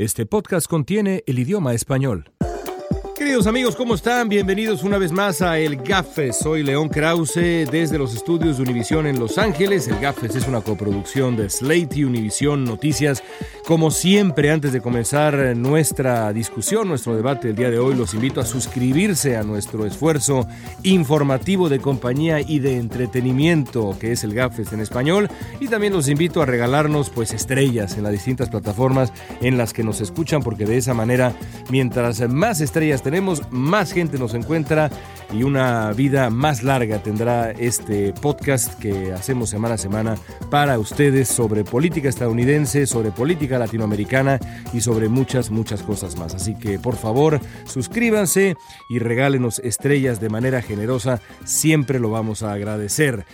Este podcast contiene el idioma español. Queridos amigos, ¿cómo están? Bienvenidos una vez más a El Gafes. Soy León Krause desde los estudios de Univisión en Los Ángeles. El Gafes es una coproducción de Slate y Univisión Noticias. Como siempre, antes de comenzar nuestra discusión, nuestro debate del día de hoy, los invito a suscribirse a nuestro esfuerzo informativo de compañía y de entretenimiento que es El Gafes en español. Y también los invito a regalarnos pues estrellas en las distintas plataformas en las que nos escuchan porque de esa manera, mientras más estrellas tenemos, más gente nos encuentra y una vida más larga tendrá este podcast que hacemos semana a semana para ustedes sobre política estadounidense, sobre política latinoamericana y sobre muchas, muchas cosas más. Así que por favor suscríbanse y regálenos estrellas de manera generosa, siempre lo vamos a agradecer.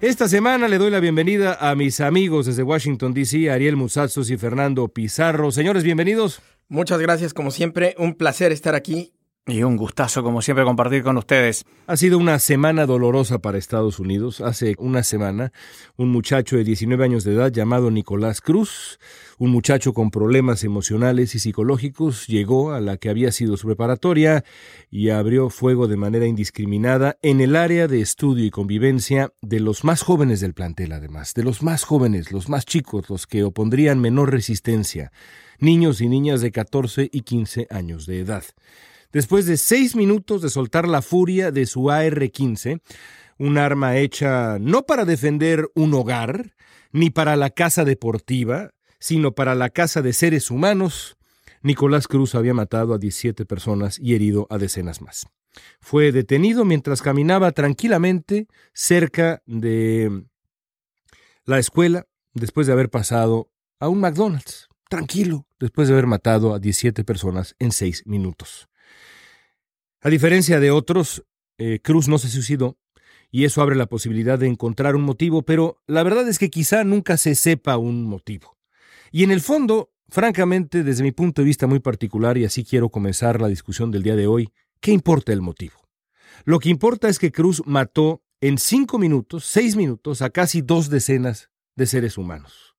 Esta semana le doy la bienvenida a mis amigos desde Washington, D.C., Ariel Musazos y Fernando Pizarro. Señores, bienvenidos. Muchas gracias, como siempre, un placer estar aquí y un gustazo, como siempre, compartir con ustedes. Ha sido una semana dolorosa para Estados Unidos. Hace una semana, un muchacho de 19 años de edad llamado Nicolás Cruz, un muchacho con problemas emocionales y psicológicos, llegó a la que había sido su preparatoria y abrió fuego de manera indiscriminada en el área de estudio y convivencia de los más jóvenes del plantel, además, de los más jóvenes, los más chicos, los que opondrían menor resistencia, niños y niñas de 14 y 15 años de edad. Después de seis minutos de soltar la furia de su AR-15, un arma hecha no para defender un hogar, ni para la casa deportiva, sino para la casa de seres humanos, Nicolás Cruz había matado a 17 personas y herido a decenas más. Fue detenido mientras caminaba tranquilamente cerca de la escuela después de haber pasado a un McDonald's, tranquilo, después de haber matado a 17 personas en seis minutos. A diferencia de otros, eh, Cruz no se suicidó y eso abre la posibilidad de encontrar un motivo, pero la verdad es que quizá nunca se sepa un motivo. Y en el fondo, francamente, desde mi punto de vista muy particular, y así quiero comenzar la discusión del día de hoy, ¿qué importa el motivo? Lo que importa es que Cruz mató en cinco minutos, seis minutos, a casi dos decenas de seres humanos.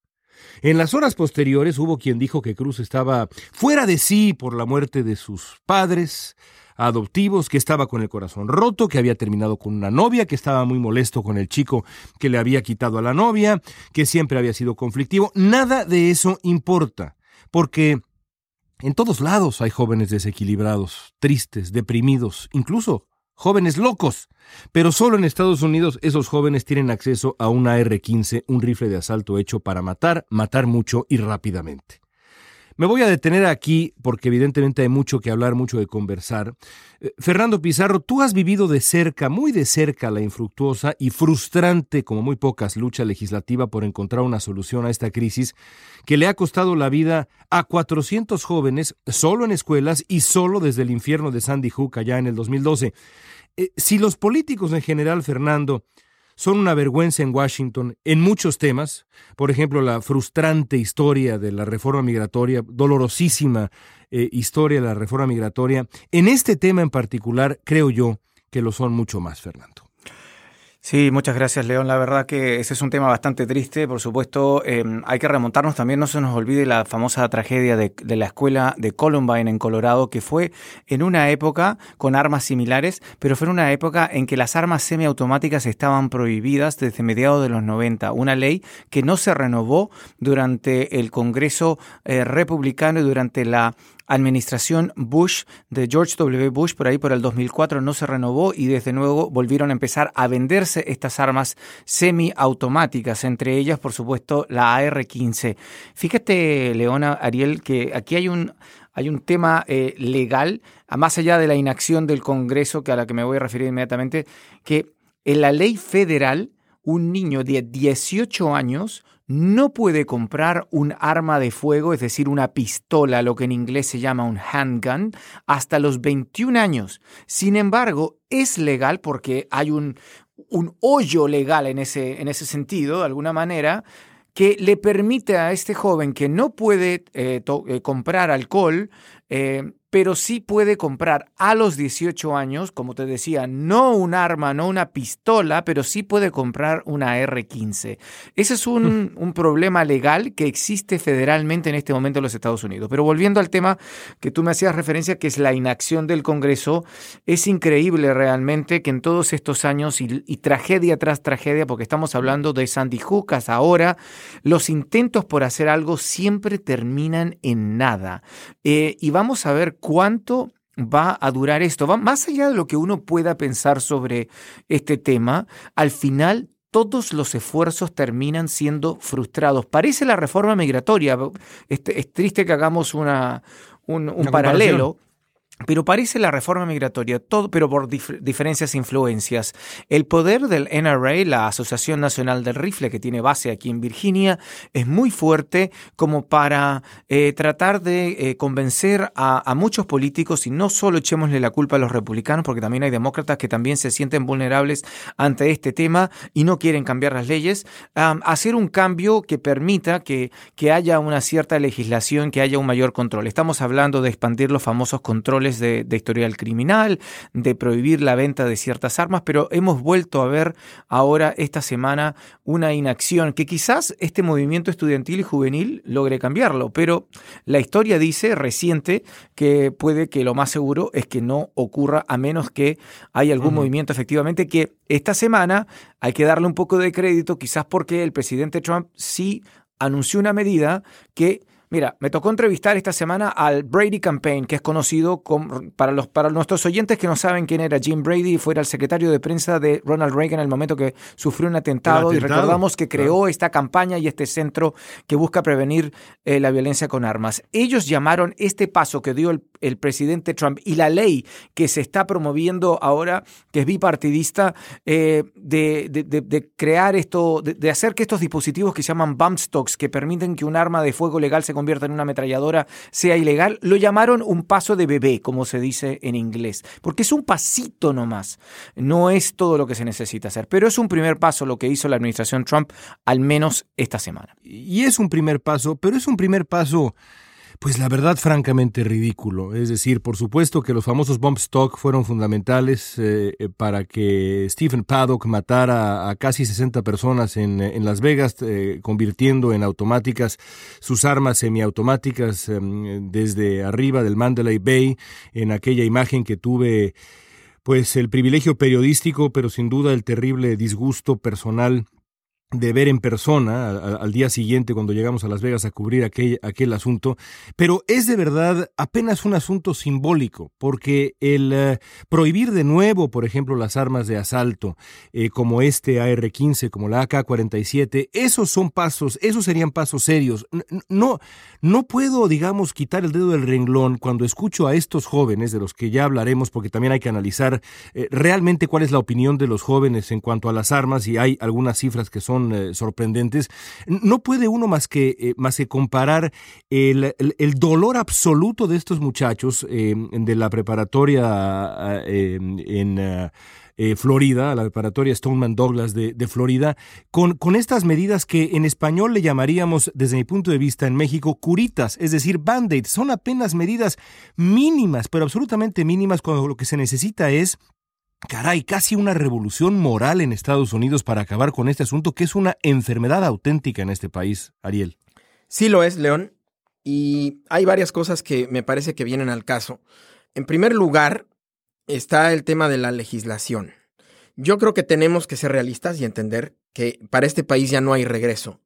En las horas posteriores hubo quien dijo que Cruz estaba fuera de sí por la muerte de sus padres, adoptivos, que estaba con el corazón roto, que había terminado con una novia, que estaba muy molesto con el chico que le había quitado a la novia, que siempre había sido conflictivo. Nada de eso importa, porque en todos lados hay jóvenes desequilibrados, tristes, deprimidos, incluso jóvenes locos. Pero solo en Estados Unidos esos jóvenes tienen acceso a una R-15, un rifle de asalto hecho para matar, matar mucho y rápidamente. Me voy a detener aquí porque evidentemente hay mucho que hablar, mucho de conversar. Eh, Fernando Pizarro, tú has vivido de cerca, muy de cerca, la infructuosa y frustrante, como muy pocas, lucha legislativa por encontrar una solución a esta crisis que le ha costado la vida a 400 jóvenes solo en escuelas y solo desde el infierno de Sandy Hook allá en el 2012. Eh, si los políticos en general, Fernando, son una vergüenza en Washington en muchos temas, por ejemplo, la frustrante historia de la reforma migratoria, dolorosísima eh, historia de la reforma migratoria. En este tema en particular, creo yo que lo son mucho más, Fernando. Sí, muchas gracias, León. La verdad que ese es un tema bastante triste. Por supuesto, em, hay que remontarnos también, no se nos olvide la famosa tragedia de, la escuela de Columbine en Colorado, que fue en una época con armas similares, pero fue en una época en que las armas semiautomáticas estaban prohibidas desde mediados de los 90. Una ley que no se renovó durante el Congreso eh, republicano y durante la administración Bush, de George W. Bush, por ahí por el 2004 no se renovó y desde nuevo volvieron a empezar a venderse estas armas semiautomáticas, entre ellas, por supuesto, la AR-15. Fíjate, Leona, Ariel, que aquí hay un, hay un tema eh, legal, más allá de la inacción del Congreso, que a la que me voy a referir inmediatamente, que en la ley federal, un niño de 18 años no puede comprar un arma de fuego, es decir, una pistola, lo que en inglés se llama un handgun, hasta los 21 años. Sin embargo, es legal porque hay un, un hoyo legal en ese, en ese sentido, de alguna manera, que le permite a este joven que no puede eh, eh, comprar alcohol Eh, pero sí puede comprar a los 18 años, como te decía, no un arma, no una pistola, pero sí puede comprar una R-15. Ese es un, un, problema legal que existe federalmente en este momento en los Estados Unidos. Pero volviendo al tema que tú me hacías referencia, que es la inacción del Congreso, es increíble realmente que en todos estos años y, y tragedia tras tragedia, porque estamos hablando de Sandy Hook hasta ahora, los intentos por hacer algo siempre terminan en nada. Eh, y vamos a ver cuánto va a durar esto. Va más allá de lo que uno pueda pensar sobre este tema, al final todos los esfuerzos terminan siendo frustrados. Parece la reforma migratoria. Es, es triste que hagamos una, un, un paralelo. Pero parece la reforma migratoria, todo, pero por dif diferencias e influencias. El poder del NRA, la Asociación Nacional del Rifle, que tiene base aquí en Virginia, es muy fuerte como para eh, tratar de eh, convencer a, muchos políticos, y no solo echémosle la culpa a los republicanos, porque también hay demócratas que también se sienten vulnerables ante este tema y no quieren cambiar las leyes, um, hacer un cambio que permita que, que haya una cierta legislación, que haya un mayor control. Estamos hablando de expandir los famosos controles de, de, historial criminal, de prohibir la venta de ciertas armas, pero hemos vuelto a ver ahora esta semana una inacción que quizás este movimiento estudiantil y juvenil logre cambiarlo, pero la historia dice reciente que puede que lo más seguro es que no ocurra a menos que haya algún uh -huh. movimiento efectivamente que esta semana hay que darle un poco de crédito, quizás porque el presidente Trump sí anunció una medida que Mira, me tocó entrevistar esta semana al Brady Campaign, que es conocido con, para, los, para nuestros oyentes que no saben quién era Jim Brady, fuera el secretario de prensa de Ronald Reagan en el momento que sufrió un atentado, atentado? y recordamos que creó esta campaña y este centro que busca prevenir eh, la violencia con armas. Ellos llamaron este paso que dio el, el, presidente Trump. Y la ley que se está promoviendo ahora, que es bipartidista, eh, de, crear esto, de, hacer que estos dispositivos que se llaman bump stocks, que permiten que un arma de fuego legal se convierta en una ametralladora sea ilegal, lo llamaron un paso de bebé, como se dice en inglés, porque es un pasito nomás, no es todo lo que se necesita hacer, pero es un primer paso lo que hizo la administración Trump, al menos esta semana. Y es un primer paso, pero es un primer paso pues la verdad francamente ridículo. Es decir, por supuesto que los famosos bump stock fueron fundamentales eh, para que Stephen Paddock matara a casi 60 personas en, en Las Vegas, eh, convirtiendo en automáticas sus armas semiautomáticas eh, desde arriba del Mandalay Bay, en aquella imagen que tuve pues el privilegio periodístico, pero sin duda el terrible disgusto personal de ver en persona al, día siguiente cuando llegamos a Las Vegas a cubrir aquel, aquel asunto, pero es de verdad apenas un asunto simbólico, porque el uh, prohibir de nuevo, por ejemplo, las armas de asalto, eh, como este AR-15, como la AK-47, esos son pasos, esos serían pasos serios. No, no puedo, digamos, quitar el dedo del renglón cuando escucho a estos jóvenes, de los que ya hablaremos, porque también hay que analizar eh, realmente cuál es la opinión de los jóvenes en cuanto a las armas, y hay algunas cifras que son eh, sorprendentes, no puede uno más que, eh, más que comparar el, el, dolor absoluto de estos muchachos eh, de la preparatoria en... Florida, la preparatoria Stoneman Douglas de, de Florida, con, con, estas medidas que en español le llamaríamos, desde mi punto de vista en México, curitas, es decir, band-aids. Son apenas medidas mínimas, pero absolutamente mínimas, cuando lo que se necesita es caray, casi una revolución moral en Estados Unidos para acabar con este asunto que es una enfermedad auténtica en este país, Ariel. Sí lo es, León, y hay varias cosas que me parece que vienen al caso. En primer lugar, está el tema de la legislación. Yo creo que tenemos que ser realistas y entender que para este país ya no hay regreso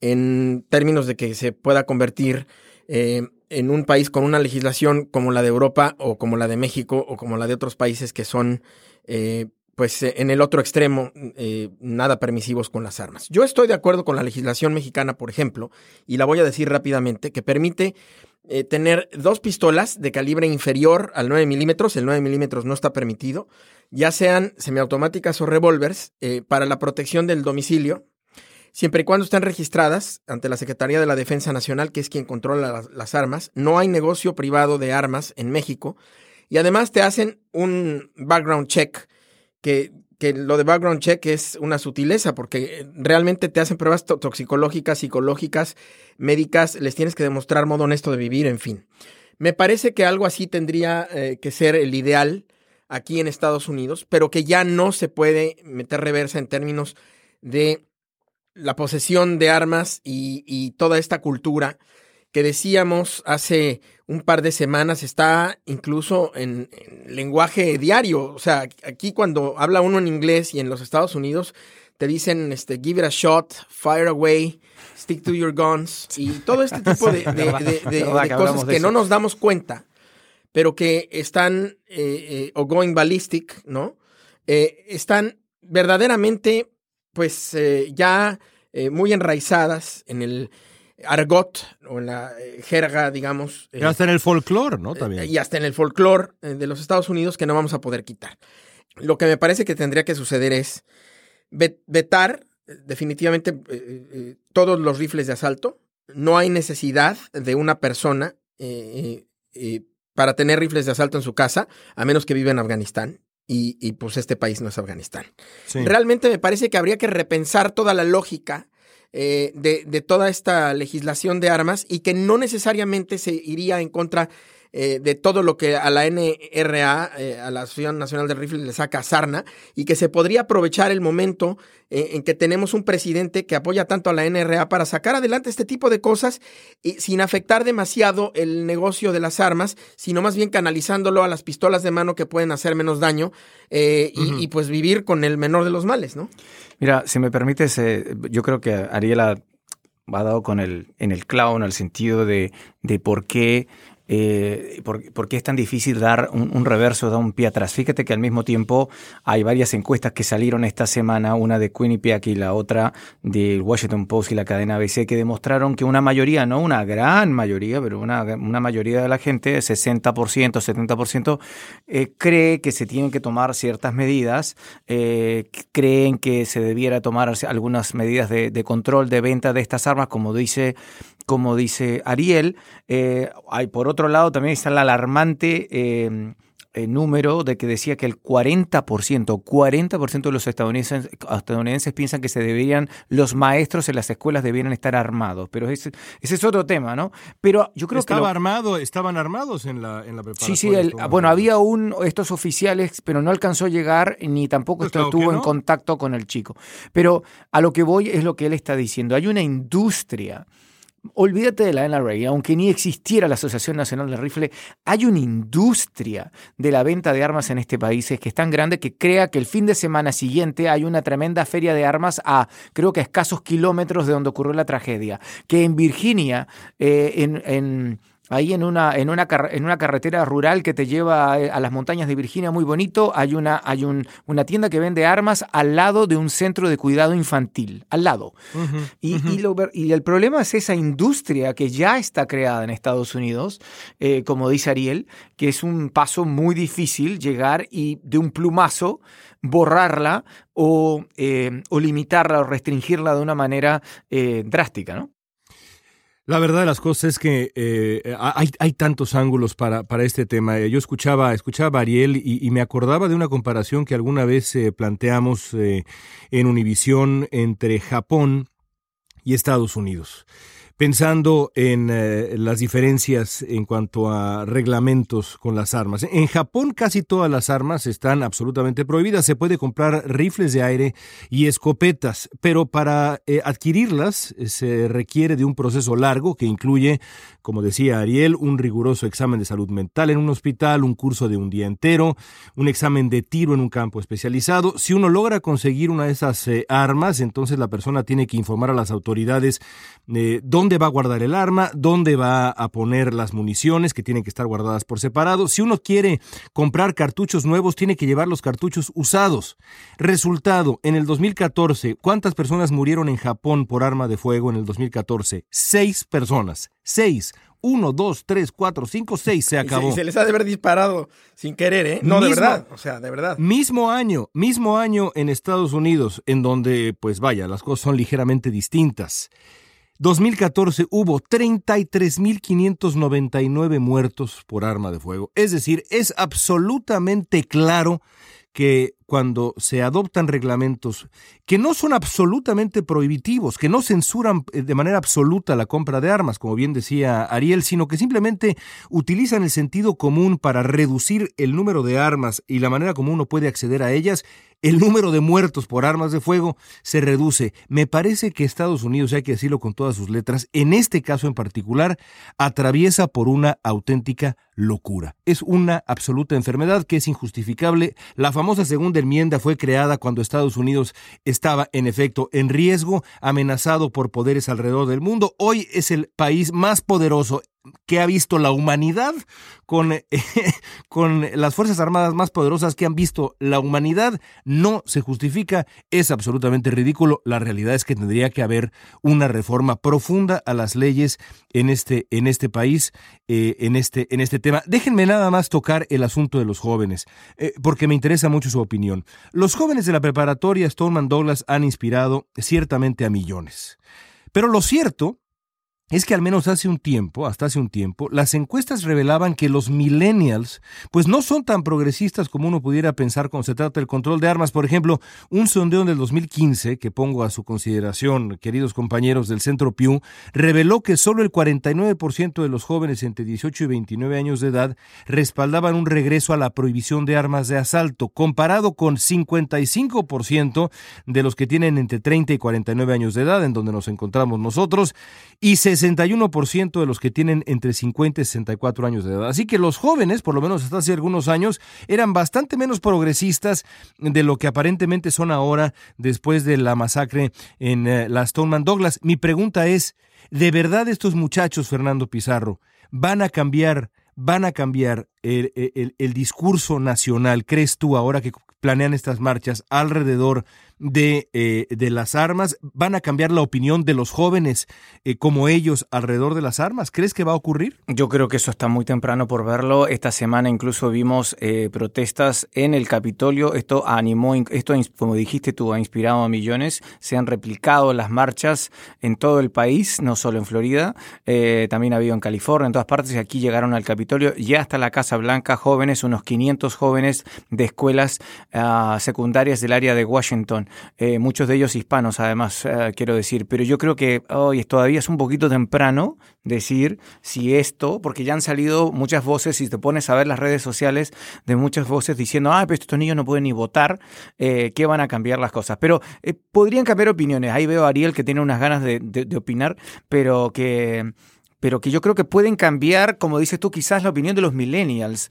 en términos de que se pueda convertir eh, en un país con una legislación como la de Europa o como la de México o como la de otros países que son, eh, pues, en el otro extremo, eh, nada permisivos con las armas. Yo estoy de acuerdo con la legislación mexicana, por ejemplo, y la voy a decir rápidamente, que permite eh, tener dos pistolas de calibre inferior al 9 milímetros, el 9 milímetros no está permitido, ya sean semiautomáticas o revólveres, eh, para la protección del domicilio, siempre y cuando estén registradas ante la Secretaría de la Defensa Nacional, que es quien controla las, armas. No hay negocio privado de armas en México. Y además te hacen un background check, que, que lo de background check es una sutileza, porque realmente te hacen pruebas toxicológicas, psicológicas, médicas, les tienes que demostrar modo honesto de vivir, en fin. Me parece que algo así tendría eh, que ser el ideal aquí en Estados Unidos, pero que ya no se puede meter reversa en términos de la posesión de armas y, toda esta cultura que decíamos hace un par de semanas está incluso en, lenguaje diario. O sea, aquí cuando habla uno en inglés y en los Estados Unidos te dicen este, give it a shot, fire away, stick to your guns y todo este tipo de, cosas que no nos damos cuenta, pero que están, eh, eh, o going ballistic, ¿no? Eh, están verdaderamente, pues ya muy enraizadas en el argot o en la jerga, digamos. y hasta en el folclore, ¿no? También. y hasta en el folclore de los Estados Unidos que no vamos a poder quitar. Lo que me parece que tendría que suceder es vetar definitivamente eh, eh, todos los rifles de asalto. No hay necesidad de una persona eh, para tener rifles de asalto en su casa, a menos que viva en Afganistán. Y, pues este país no es Afganistán. Realmente me parece que habría que repensar toda la lógica de, de, toda esta legislación de armas y que no necesariamente se iría en contra eh, de todo lo que a la NRA, eh, a la Asociación Nacional de Rifles, le saca sarna y que se podría aprovechar el momento eh, en que tenemos un presidente que apoya tanto a la NRA para sacar adelante este tipo de cosas y, sin afectar demasiado el negocio de las armas, sino más bien canalizándolo a las pistolas de mano que pueden hacer menos daño y, pues vivir con el menor de los males, ¿no? Mira, si me permites, yo creo que Ariela ha dado con el, en el clavo en el sentido de, de por qué eh, por, qué es tan difícil dar un, reverso, dar un pie atrás. Fíjate que al mismo tiempo hay varias encuestas que salieron esta semana, una de Quinnipiac y la otra del Washington Post y la cadena ABC, que demostraron que una mayoría, no una gran mayoría, pero una, una mayoría de la gente, 60%, 70%, eh, cree que se tienen que tomar ciertas medidas, eh, creen que se debiera tomar algunas medidas de, de control de venta de estas armas, como dice como dice Ariel. Eh, hay, por otro lado, también está el alarmante eh, eh, número de que decía que el 40%, 40% de los estadounidenses, estadounidenses piensan que se deberían, los maestros en las escuelas debieran estar armados. Pero ese, ese es otro tema, ¿no? Pero yo creo Estaba que. armado, estaban armados en la, en la preparación. Sí, sí, bueno, había un, estos oficiales, pero no alcanzó a llegar ni tampoco pues estuvo en contacto con el chico. Pero a lo que voy es lo que él está diciendo. Hay una industria Olvídate de la NRA, aunque ni existiera la Asociación Nacional de Rifle, hay una industria de la venta de armas en este país que es tan grande que crea que el fin de semana siguiente hay una tremenda feria de armas a, creo que a escasos kilómetros de donde ocurrió la tragedia. Que en Virginia, eh, en Ahí en una, en, una, en una carretera rural que te lleva a, las montañas de Virginia, muy bonito, hay, una, hay un, una tienda que vende armas al lado de un centro de cuidado infantil, al lado. y, y, el problema es esa industria que ya está creada en Estados Unidos, eh, como dice Ariel, que es un paso muy difícil llegar y de un plumazo borrarla o, eh, o limitarla o restringirla de una manera eh, drástica, ¿no? La verdad de las cosas es que eh, hay, hay, tantos ángulos para, para este tema. Yo escuchaba, escuchaba a Ariel y, me acordaba de una comparación que alguna vez eh, planteamos eh, en Univisión entre Japón y Estados Unidos pensando en eh, las diferencias en cuanto a reglamentos con las armas. En Japón casi todas las armas están absolutamente prohibidas. Se puede comprar rifles de aire y escopetas, pero para eh, adquirirlas eh, se requiere de un proceso largo que incluye, como decía Ariel, un riguroso examen de salud mental en un hospital, un curso de un día entero, un examen de tiro en un campo especializado. Si uno logra conseguir una de esas armas, entonces la persona tiene que informar a las autoridades dónde dónde va a guardar el arma, dónde va a poner las municiones que tienen que estar guardadas por separado. Si uno quiere comprar cartuchos nuevos, tiene que llevar los cartuchos usados. Resultado, en el 2014, ¿cuántas personas murieron en Japón por arma de fuego en el 2014? Seis personas. Seis. Uno, dos, tres, cuatro, cinco, seis, se acabó. Y se, les ha de haber disparado sin querer, ¿eh? No, de verdad. O sea, de verdad. Mismo año, mismo año en Estados Unidos, en donde, pues vaya, las cosas son ligeramente distintas. 2014 hubo 33.599 muertos por arma de fuego. Es decir, es absolutamente claro que cuando se adoptan reglamentos que no son absolutamente prohibitivos, que no censuran eh, de manera absoluta la compra de armas, como bien decía Ariel, sino que simplemente utilizan el sentido común para reducir el número de armas y la manera como uno puede acceder a ellas, el número de muertos por armas de fuego se reduce. Me parece que Estados Unidos, hay que decirlo con todas sus letras, en este caso en particular, atraviesa por una auténtica locura. Es una absoluta enfermedad que es injustificable. La famosa segunda enmienda fue creada cuando Estados Unidos estaba en efecto en riesgo, amenazado por poderes alrededor del mundo. Hoy es el país más poderoso que ha visto la humanidad, con, con las Fuerzas Armadas más poderosas que han visto la humanidad, no se justifica, es absolutamente ridículo. La realidad es que tendría que haber una reforma profunda a las leyes en este, en este país, eh, en, este, en este tema. Déjenme nada más tocar el asunto de los jóvenes, eh, porque me interesa mucho su opinión. Los jóvenes de la preparatoria Stoneman Douglas han inspirado ciertamente a millones. Pero lo cierto es que al menos hace un tiempo, hasta hace un tiempo, las encuestas revelaban que los millennials pues no son tan progresistas como uno pudiera pensar cuando se trata del control de armas. Por ejemplo, un sondeo del 2015 que pongo a su consideración, queridos compañeros del Centro Pew, reveló que solo el 49% de los jóvenes entre 18 y 29 años de edad respaldaban un regreso a la prohibición de armas de asalto, comparado con 55% de los que tienen entre 30 y 49 años de edad, en donde nos encontramos nosotros, y se 61% de los que tienen entre 50 y 64 años de edad. Así que los jóvenes, por lo menos hasta hace algunos años, eran bastante menos progresistas de lo que aparentemente son ahora después de la masacre en eh, la Stoneman Douglas. Mi pregunta es, ¿de verdad estos muchachos, Fernando Pizarro, van a cambiar van a cambiar el, discurso nacional, crees tú, ahora que planean estas marchas alrededor de, eh, de las armas? ¿Van a cambiar la opinión de los jóvenes eh, como ellos alrededor de las armas? ¿Crees que va a ocurrir? Yo creo que eso está muy temprano por verlo. Esta semana incluso vimos eh, protestas en el Capitolio. Esto animó, esto como dijiste tú, ha inspirado a millones. Se han replicado las marchas en todo el país, no solo en Florida. también ha habido en California, en todas partes. Y aquí llegaron al Capitolio, ya hasta la Casa Blanca, jóvenes, unos 500 jóvenes de escuelas ah, secundarias del área de Washington. Eh, muchos de ellos hispanos además, eh, quiero decir, pero yo creo que hoy todavía es un poquito temprano decir si esto, porque ya han salido muchas voces, si te pones a ver las redes sociales de muchas voces diciendo, ah, pero estos niños no pueden ni votar, eh, ¿qué van a cambiar las cosas? Pero podrían cambiar opiniones. Ahí veo a Ariel que tiene unas ganas de, opinar, pero que pero que yo creo que pueden cambiar, como dices tú, quizás la opinión de los millennials.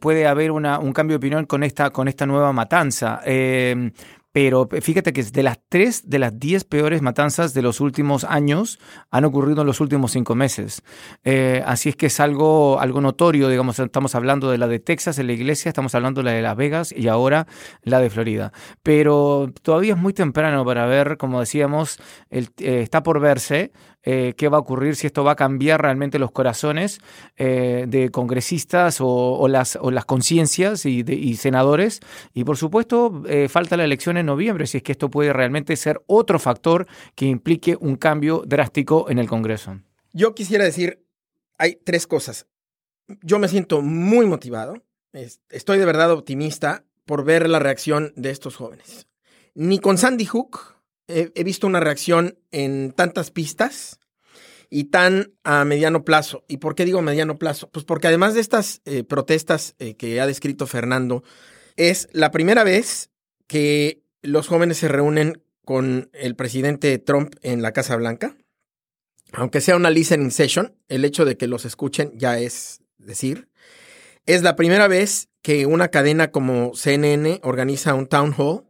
puede haber una, un cambio de opinión con esta, con esta nueva matanza. Eh, pero fíjate que de las tres de las diez peores matanzas de los últimos años han ocurrido en los últimos cinco meses. Eh, así es que es algo, algo notorio, digamos, estamos hablando de la de Texas en la iglesia, estamos hablando de la de Las Vegas y ahora la de Florida. Pero todavía es muy temprano para ver, como decíamos, eh, está por verse eh, qué va a ocurrir, si esto va a cambiar realmente los corazones eh, de congresistas o, las, conciencias y, senadores. Y por supuesto, eh, falta la elección en noviembre, si es que esto puede realmente ser otro factor que implique un cambio drástico en el Congreso. Yo quisiera decir, hay tres cosas. Yo me siento muy motivado, estoy de verdad optimista por ver la reacción de estos jóvenes. Ni con Sandy Hook, he, visto una reacción en tantas pistas y tan a mediano plazo. ¿Y por qué digo mediano plazo? Pues porque además de estas eh, protestas eh, que ha descrito Fernando, es la primera vez que los jóvenes se reúnen con el presidente Trump en la Casa Blanca. Aunque sea una listening session, el hecho de que los escuchen ya es decir. Es la primera vez que una cadena como CNN organiza un town hall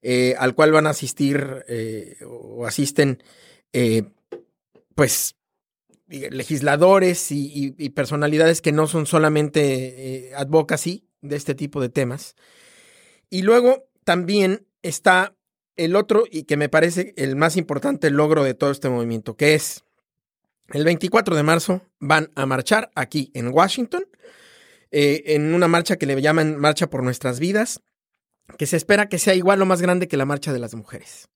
eh, al cual van a asistir eh, o asisten, eh, pues, legisladores y, personalidades que no son solamente advocacy de este tipo de temas. Y luego también está el otro y que me parece el más importante logro de todo este movimiento, que es el 24 de marzo van a marchar aquí en Washington, en una marcha que le llaman Marcha por Nuestras Vidas, que se espera que sea igual o más grande que la marcha de las mujeres.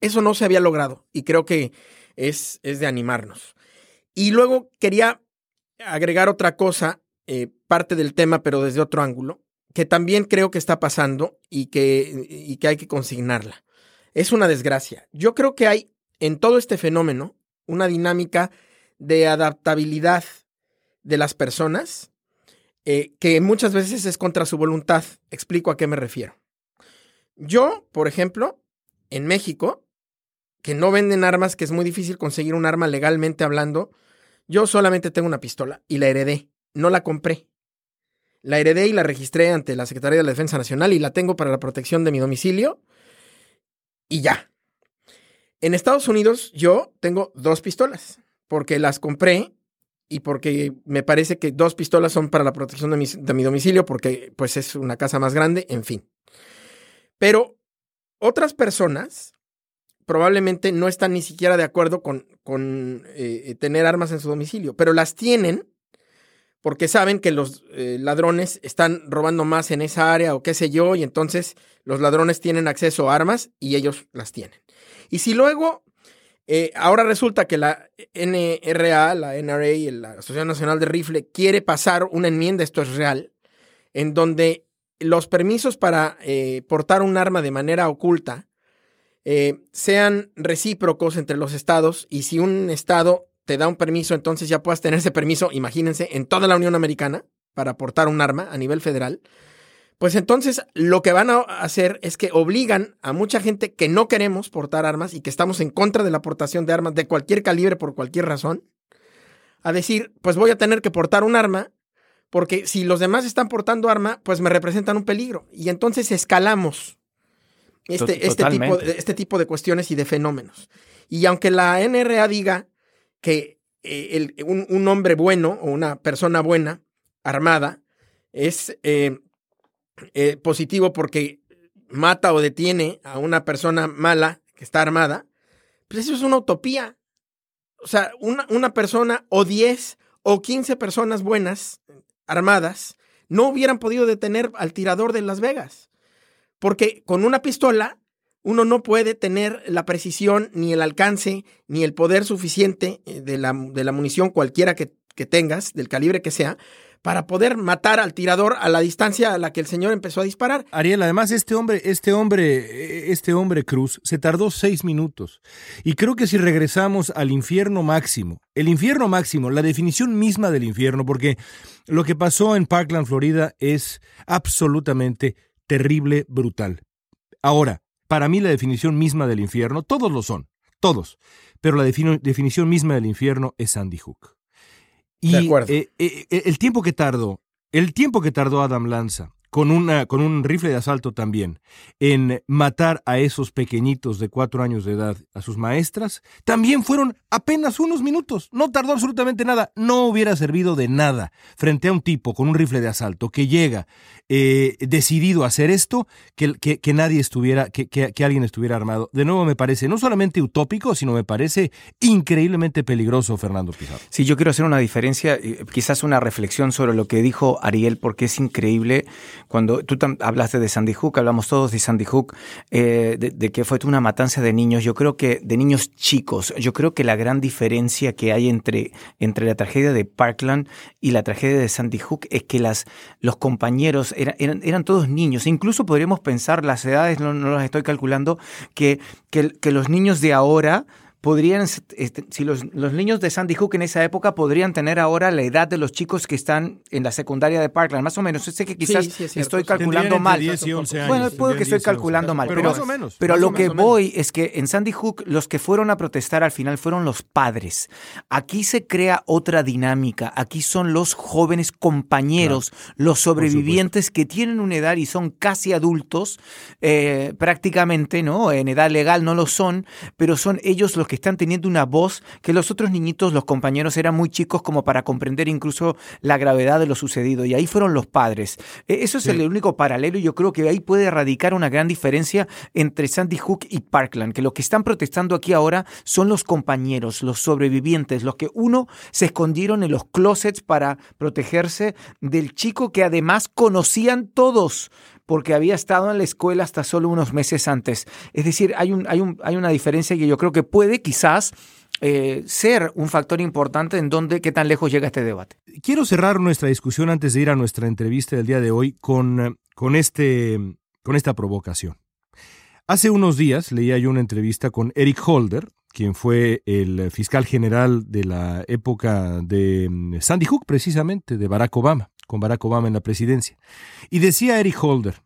Eso no se había logrado y creo que es, es de animarnos. Y luego quería agregar otra cosa, eh, parte del tema, pero desde otro ángulo, que también creo que está pasando y que, y que hay que consignarla. Es una desgracia. Yo creo que hay en todo este fenómeno una dinámica de adaptabilidad de las personas eh, que muchas veces es contra su voluntad. Explico a qué me refiero. Yo, por ejemplo, en México, que no venden armas, que es muy difícil conseguir un arma legalmente hablando, yo solamente tengo una pistola y la heredé, no la compré. La heredé y la registré ante la Secretaría de la Defensa Nacional y la tengo para la protección de mi domicilio y ya. En Estados Unidos yo tengo dos pistolas porque las compré y porque me parece que dos pistolas son para la protección de mi, de mi domicilio porque pues es una casa más grande, en fin. Pero otras personas probablemente no están ni siquiera de acuerdo con, con eh, tener armas en su domicilio, pero las tienen porque saben que los eh, ladrones están robando más en esa área o qué sé yo, y entonces los ladrones tienen acceso a armas y ellos las tienen. Y si luego, eh, ahora resulta que la NRA, la NRA, la Asociación Nacional de Rifle, quiere pasar una enmienda, esto es real, en donde los permisos para eh, portar un arma de manera oculta sean recíprocos entre los estados y si un estado te da un permiso, entonces ya puedas tener ese permiso, imagínense, en toda la Unión Americana para portar un arma a nivel federal. Pues entonces lo que van a hacer es que obligan a mucha gente que no queremos portar armas y que estamos en contra de la aportación de armas de cualquier calibre por cualquier razón, a decir, pues voy a tener que portar un arma porque si los demás están portando arma, pues me representan un peligro. Y entonces escalamos este, este, tipo, este tipo de cuestiones y de fenómenos. Y aunque la NRA diga que eh, un, hombre bueno o una persona buena, armada, es eh, eh, positivo porque mata o detiene a una persona mala que está armada, pues eso es una utopía. O sea, una, una persona o 10 o 15 personas buenas, armadas, no hubieran podido detener al tirador de Las Vegas. Porque con una pistola uno no puede tener la precisión, ni el alcance, ni el poder suficiente eh, de la, de la munición cualquiera que, que, tengas, del calibre que sea, para poder matar al tirador a la distancia a la que el señor empezó a disparar. Ariel, además este hombre, este hombre, este hombre Cruz, se tardó seis minutos. Y creo que si regresamos al infierno máximo, el infierno máximo, la definición misma del infierno, porque lo que pasó en Parkland, Florida, es absolutamente terrible, brutal. Ahora, para mí la definición misma del infierno, todos lo son, todos, pero la definición misma del infierno es Sandy Hook. Y eh, eh, eh, el tiempo que tardó, el tiempo que tardó Adam Lanza con, una, con un rifle de asalto también, en matar a esos pequeñitos de cuatro años de edad, a sus maestras, también fueron apenas unos minutos. No tardó absolutamente nada. No hubiera servido de nada frente a un tipo con un rifle de asalto que llega eh, decidido a hacer esto, que, que, nadie estuviera, que, que, alguien estuviera armado. De nuevo me parece no solamente utópico, sino me parece increíblemente peligroso, Fernando Pizarro. Sí, yo quiero hacer una diferencia, eh, quizás una reflexión sobre lo que dijo Ariel, porque es increíble cuando tú hablaste de Sandy Hook, hablamos todos de Sandy Hook, eh, de, que fue una matanza de niños, yo creo que de niños chicos, yo creo que la gran diferencia que hay entre, entre la tragedia de Parkland y la tragedia de Sandy Hook es que las, los compañeros eran, eran, todos niños, incluso podríamos pensar, las edades no, no las estoy calculando, que, que los niños de ahora podrían, este, si los, niños de Sandy Hook en esa época podrían tener ahora la edad de los chicos que están en la secundaria de Parkland, más o menos. Sé que quizás estoy calculando mal. Bueno, puedo que estoy calculando mal, pero, pero, más o menos, pero lo que voy es que en Sandy Hook los que fueron a protestar al final fueron los padres. Aquí se crea otra dinámica. Aquí son los jóvenes compañeros, los sobrevivientes que tienen una edad y son casi adultos, eh, prácticamente, ¿no? En edad legal no lo son, pero son ellos los que están teniendo una voz que los otros niñitos, los compañeros, eran muy chicos como para comprender incluso la gravedad de lo sucedido. Y ahí fueron los padres. E, eso es el único paralelo y yo creo que ahí puede radicar una gran diferencia entre Sandy Hook y Parkland, que lo que están protestando aquí ahora son los compañeros, los sobrevivientes, los que uno se escondieron en los closets para protegerse del chico que además conocían todos porque había estado en la escuela hasta solo unos meses antes. Es decir, hay, un, hay, un, hay una diferencia que yo creo que puede quizás eh, ser un factor importante en dónde, qué tan lejos llega este debate. Quiero cerrar nuestra discusión antes de ir a nuestra entrevista del día de hoy con, con, este, esta provocación. Hace unos días leía yo una entrevista con Eric Holder, quien fue el fiscal general de la época de mm, Sandy Hook, precisamente, de Barack Obama, con Barack Obama en la presidencia. Y decía Eric Holder,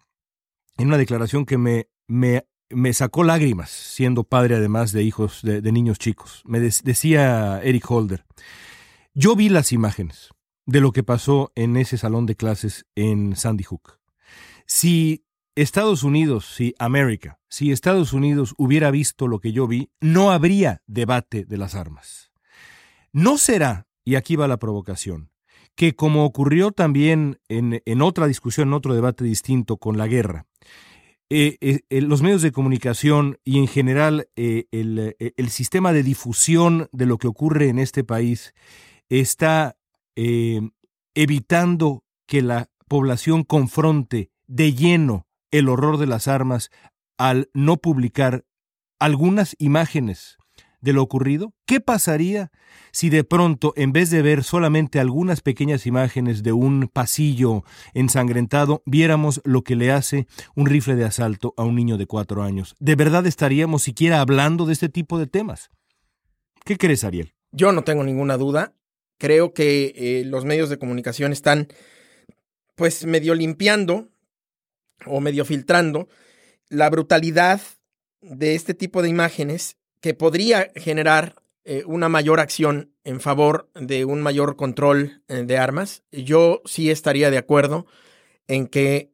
en una declaración que me, me, me sacó lágrimas, siendo padre además de hijos, de, niños chicos. Me decía Eric Holder, yo vi las imágenes de lo que pasó en ese salón de clases en Sandy Hook. Si Estados Unidos, si América, si Estados Unidos hubiera visto lo que yo vi, no habría debate de las armas. No será, y aquí va la provocación, que como ocurrió también en, en otra discusión, en otro debate distinto con la guerra, eh, eh, eh, los medios de comunicación y en general el, el, sistema de difusión de lo que ocurre en este país está evitando que la población confronte de lleno el horror de las armas al no publicar algunas imágenes de lo ocurrido? ¿Qué pasaría si de pronto, en vez de ver solamente algunas pequeñas imágenes de un pasillo ensangrentado, viéramos lo que le hace un rifle de asalto a un niño de cuatro años? ¿De verdad estaríamos siquiera hablando de este tipo de temas? ¿Qué crees, Ariel? Yo no tengo ninguna duda. Creo que eh, los medios de comunicación están, pues, medio limpiando o medio filtrando la brutalidad de este tipo de imágenes que podría generar eh, una mayor acción en favor de un mayor control eh, de armas. Yo sí estaría de acuerdo en que,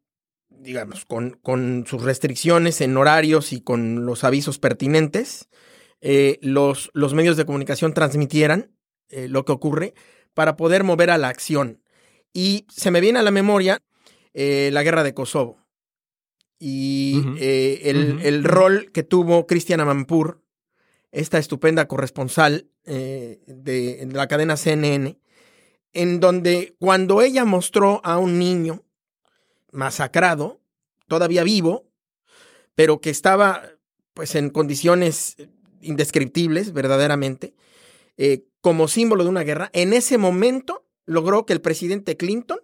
digamos, con, con sus restricciones en horarios y con los avisos pertinentes, eh, los, los, medios de comunicación transmitieran lo que ocurre para poder mover a la acción. Y se me viene a la memoria la guerra de Kosovo y eh, el, rol que tuvo Cristiana Amanpour, esta estupenda corresponsal eh, de, la cadena CNN, en donde cuando ella mostró a un niño masacrado, todavía vivo, pero que estaba pues en condiciones indescriptibles verdaderamente, eh, como símbolo de una guerra, en ese momento logró que el presidente Clinton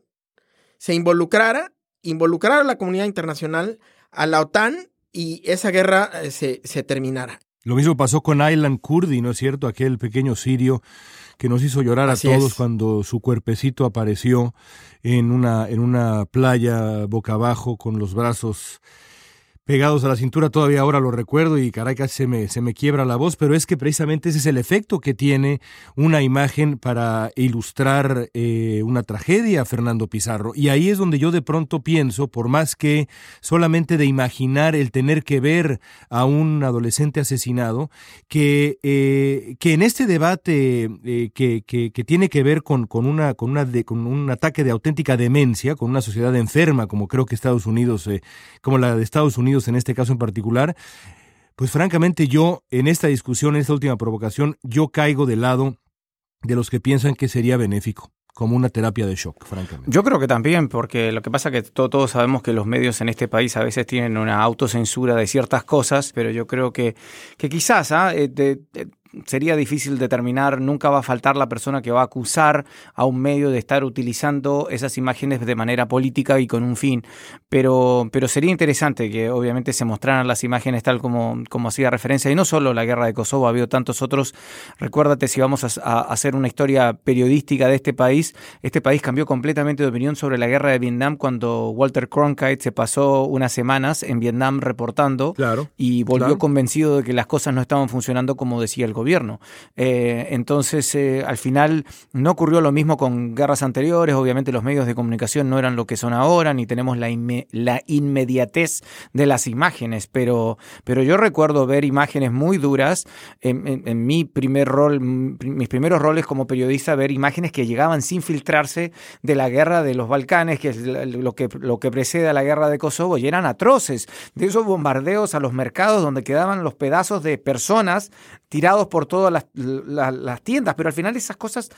se involucrara involucrar a la comunidad internacional, a la OTAN y esa guerra eh, se terminara. Lo mismo pasó con Aylan Kurdi, ¿no es cierto? Aquel pequeño sirio que nos hizo llorar a todos cuando su cuerpecito apareció en una, en una playa boca abajo con los brazos pegados a la cintura, todavía ahora lo recuerdo y caray, casi se me, se me quiebra la voz, pero es que precisamente ese es el efecto que tiene una imagen para ilustrar eh, una tragedia, Fernando Pizarro. Y ahí es donde yo de pronto pienso, por más que solamente de imaginar el tener que ver a un adolescente asesinado, que, eh, que en este debate eh, que, que, que, tiene que ver con, con, una, con, una de, con un ataque de auténtica demencia, con una sociedad enferma, como creo que Estados Unidos, como la de Estados Unidos, en este caso en particular, pues francamente yo en esta discusión, en esta última provocación, yo caigo del lado de los que piensan que sería benéfico como una terapia de shock, francamente. Yo creo que también, porque lo que pasa es que todos sabemos que los medios en este país a veces tienen una autocensura de ciertas cosas, pero yo creo que, que quizás ¿ah? eh, sería difícil determinar, nunca va a faltar la persona que va a acusar a un medio de estar utilizando esas imágenes de manera política y con un fin, pero, pero sería interesante que obviamente se mostraran las imágenes tal como, como hacía referencia, y no solo la guerra de Kosovo, ha habido tantos otros, recuérdate si vamos a, hacer una historia periodística de este país, este país cambió completamente de opinión sobre la guerra de Vietnam cuando Walter Cronkite se pasó unas semanas en Vietnam reportando y volvió convencido de que las cosas no estaban funcionando como decía el gobierno. Eh, entonces, eh, al final no ocurrió lo mismo con guerras anteriores, obviamente los medios de comunicación no eran lo que son ahora, ni tenemos la, la inmediatez de las imágenes, pero, pero yo recuerdo ver imágenes muy duras en, mi primer rol, mis primeros roles como periodista, ver imágenes que llegaban sin filtrarse de la guerra de los Balcanes, que es lo que, lo que precede a la guerra de Kosovo, y eran atroces, de esos bombardeos a los mercados donde quedaban los pedazos de personas tirados por todas las, tiendas, pero al final esas cosas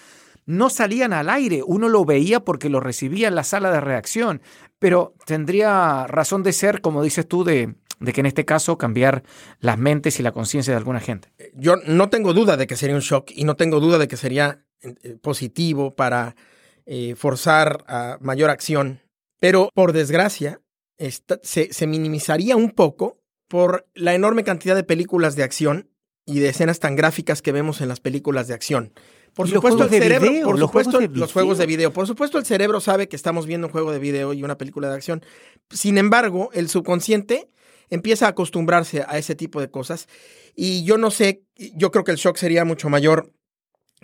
no salían al aire, uno lo veía porque lo recibía en la sala de reacción, pero tendría razón de ser, como dices tú, de, que en este caso cambiar las mentes y la conciencia de alguna gente. Yo no tengo duda de que sería un shock y no tengo duda de que sería eh, positivo para eh, forzar a mayor acción, pero por desgracia, se, minimizaría un poco por la enorme cantidad de películas de acción y de escenas tan gráficas que vemos en las películas de acción. Por supuesto, el cerebro, por los supuesto, juegos los juegos de video. Por supuesto, el cerebro sabe que estamos viendo un juego de video y una película de acción. Sin embargo, el subconsciente empieza a acostumbrarse a ese tipo de cosas. Y yo no sé, yo creo que el shock sería mucho mayor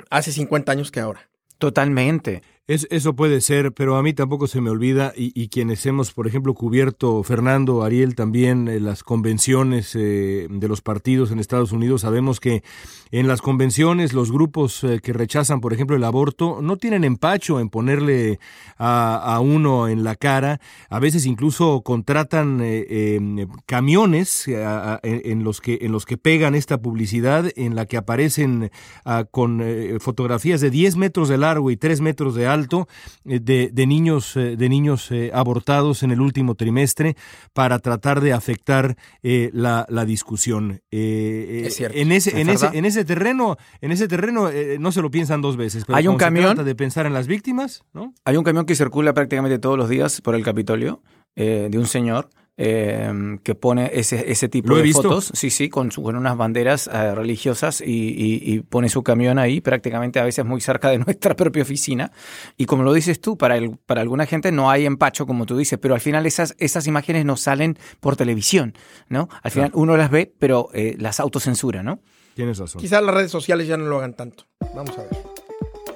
hace 50 años que ahora. Totalmente eso puede ser, pero a mí tampoco se me olvida, y, quienes hemos, por ejemplo, cubierto, Fernando, Ariel, también eh, las convenciones eh, de los partidos en Estados Unidos, sabemos que en las convenciones los grupos eh, que rechazan, por ejemplo, el aborto, no tienen empacho en ponerle a, uno en la cara, a veces incluso contratan em, camiones en, los que, en los que pegan esta publicidad, en la que aparecen ah, con fotografías de 10 metros de largo y 3 metros de alto, alto eh, de, niños, eh, de niños eh, abortados en el último trimestre para tratar de afectar la, discusión. es cierto. En ese, en, ese, en ese terreno, en ese terreno no se lo piensan dos veces. Hay un camión. de pensar en las víctimas, ¿no? Hay un camión que circula prácticamente todos los días por el Capitolio de un señor Em, que pone ese, ese tipo de fotos, sí, sí, con, con unas banderas eh, religiosas y, pone su camión ahí, prácticamente a veces muy cerca de nuestra propia oficina. Y como lo dices tú, para, el, para alguna gente no hay empacho, como tú dices, pero al final esas, esas imágenes no salen por televisión, ¿no? Al final uno las ve, pero eh, las autocensura, ¿no? Tienes razón. Quizás las redes sociales ya no lo hagan tanto. Vamos a ver.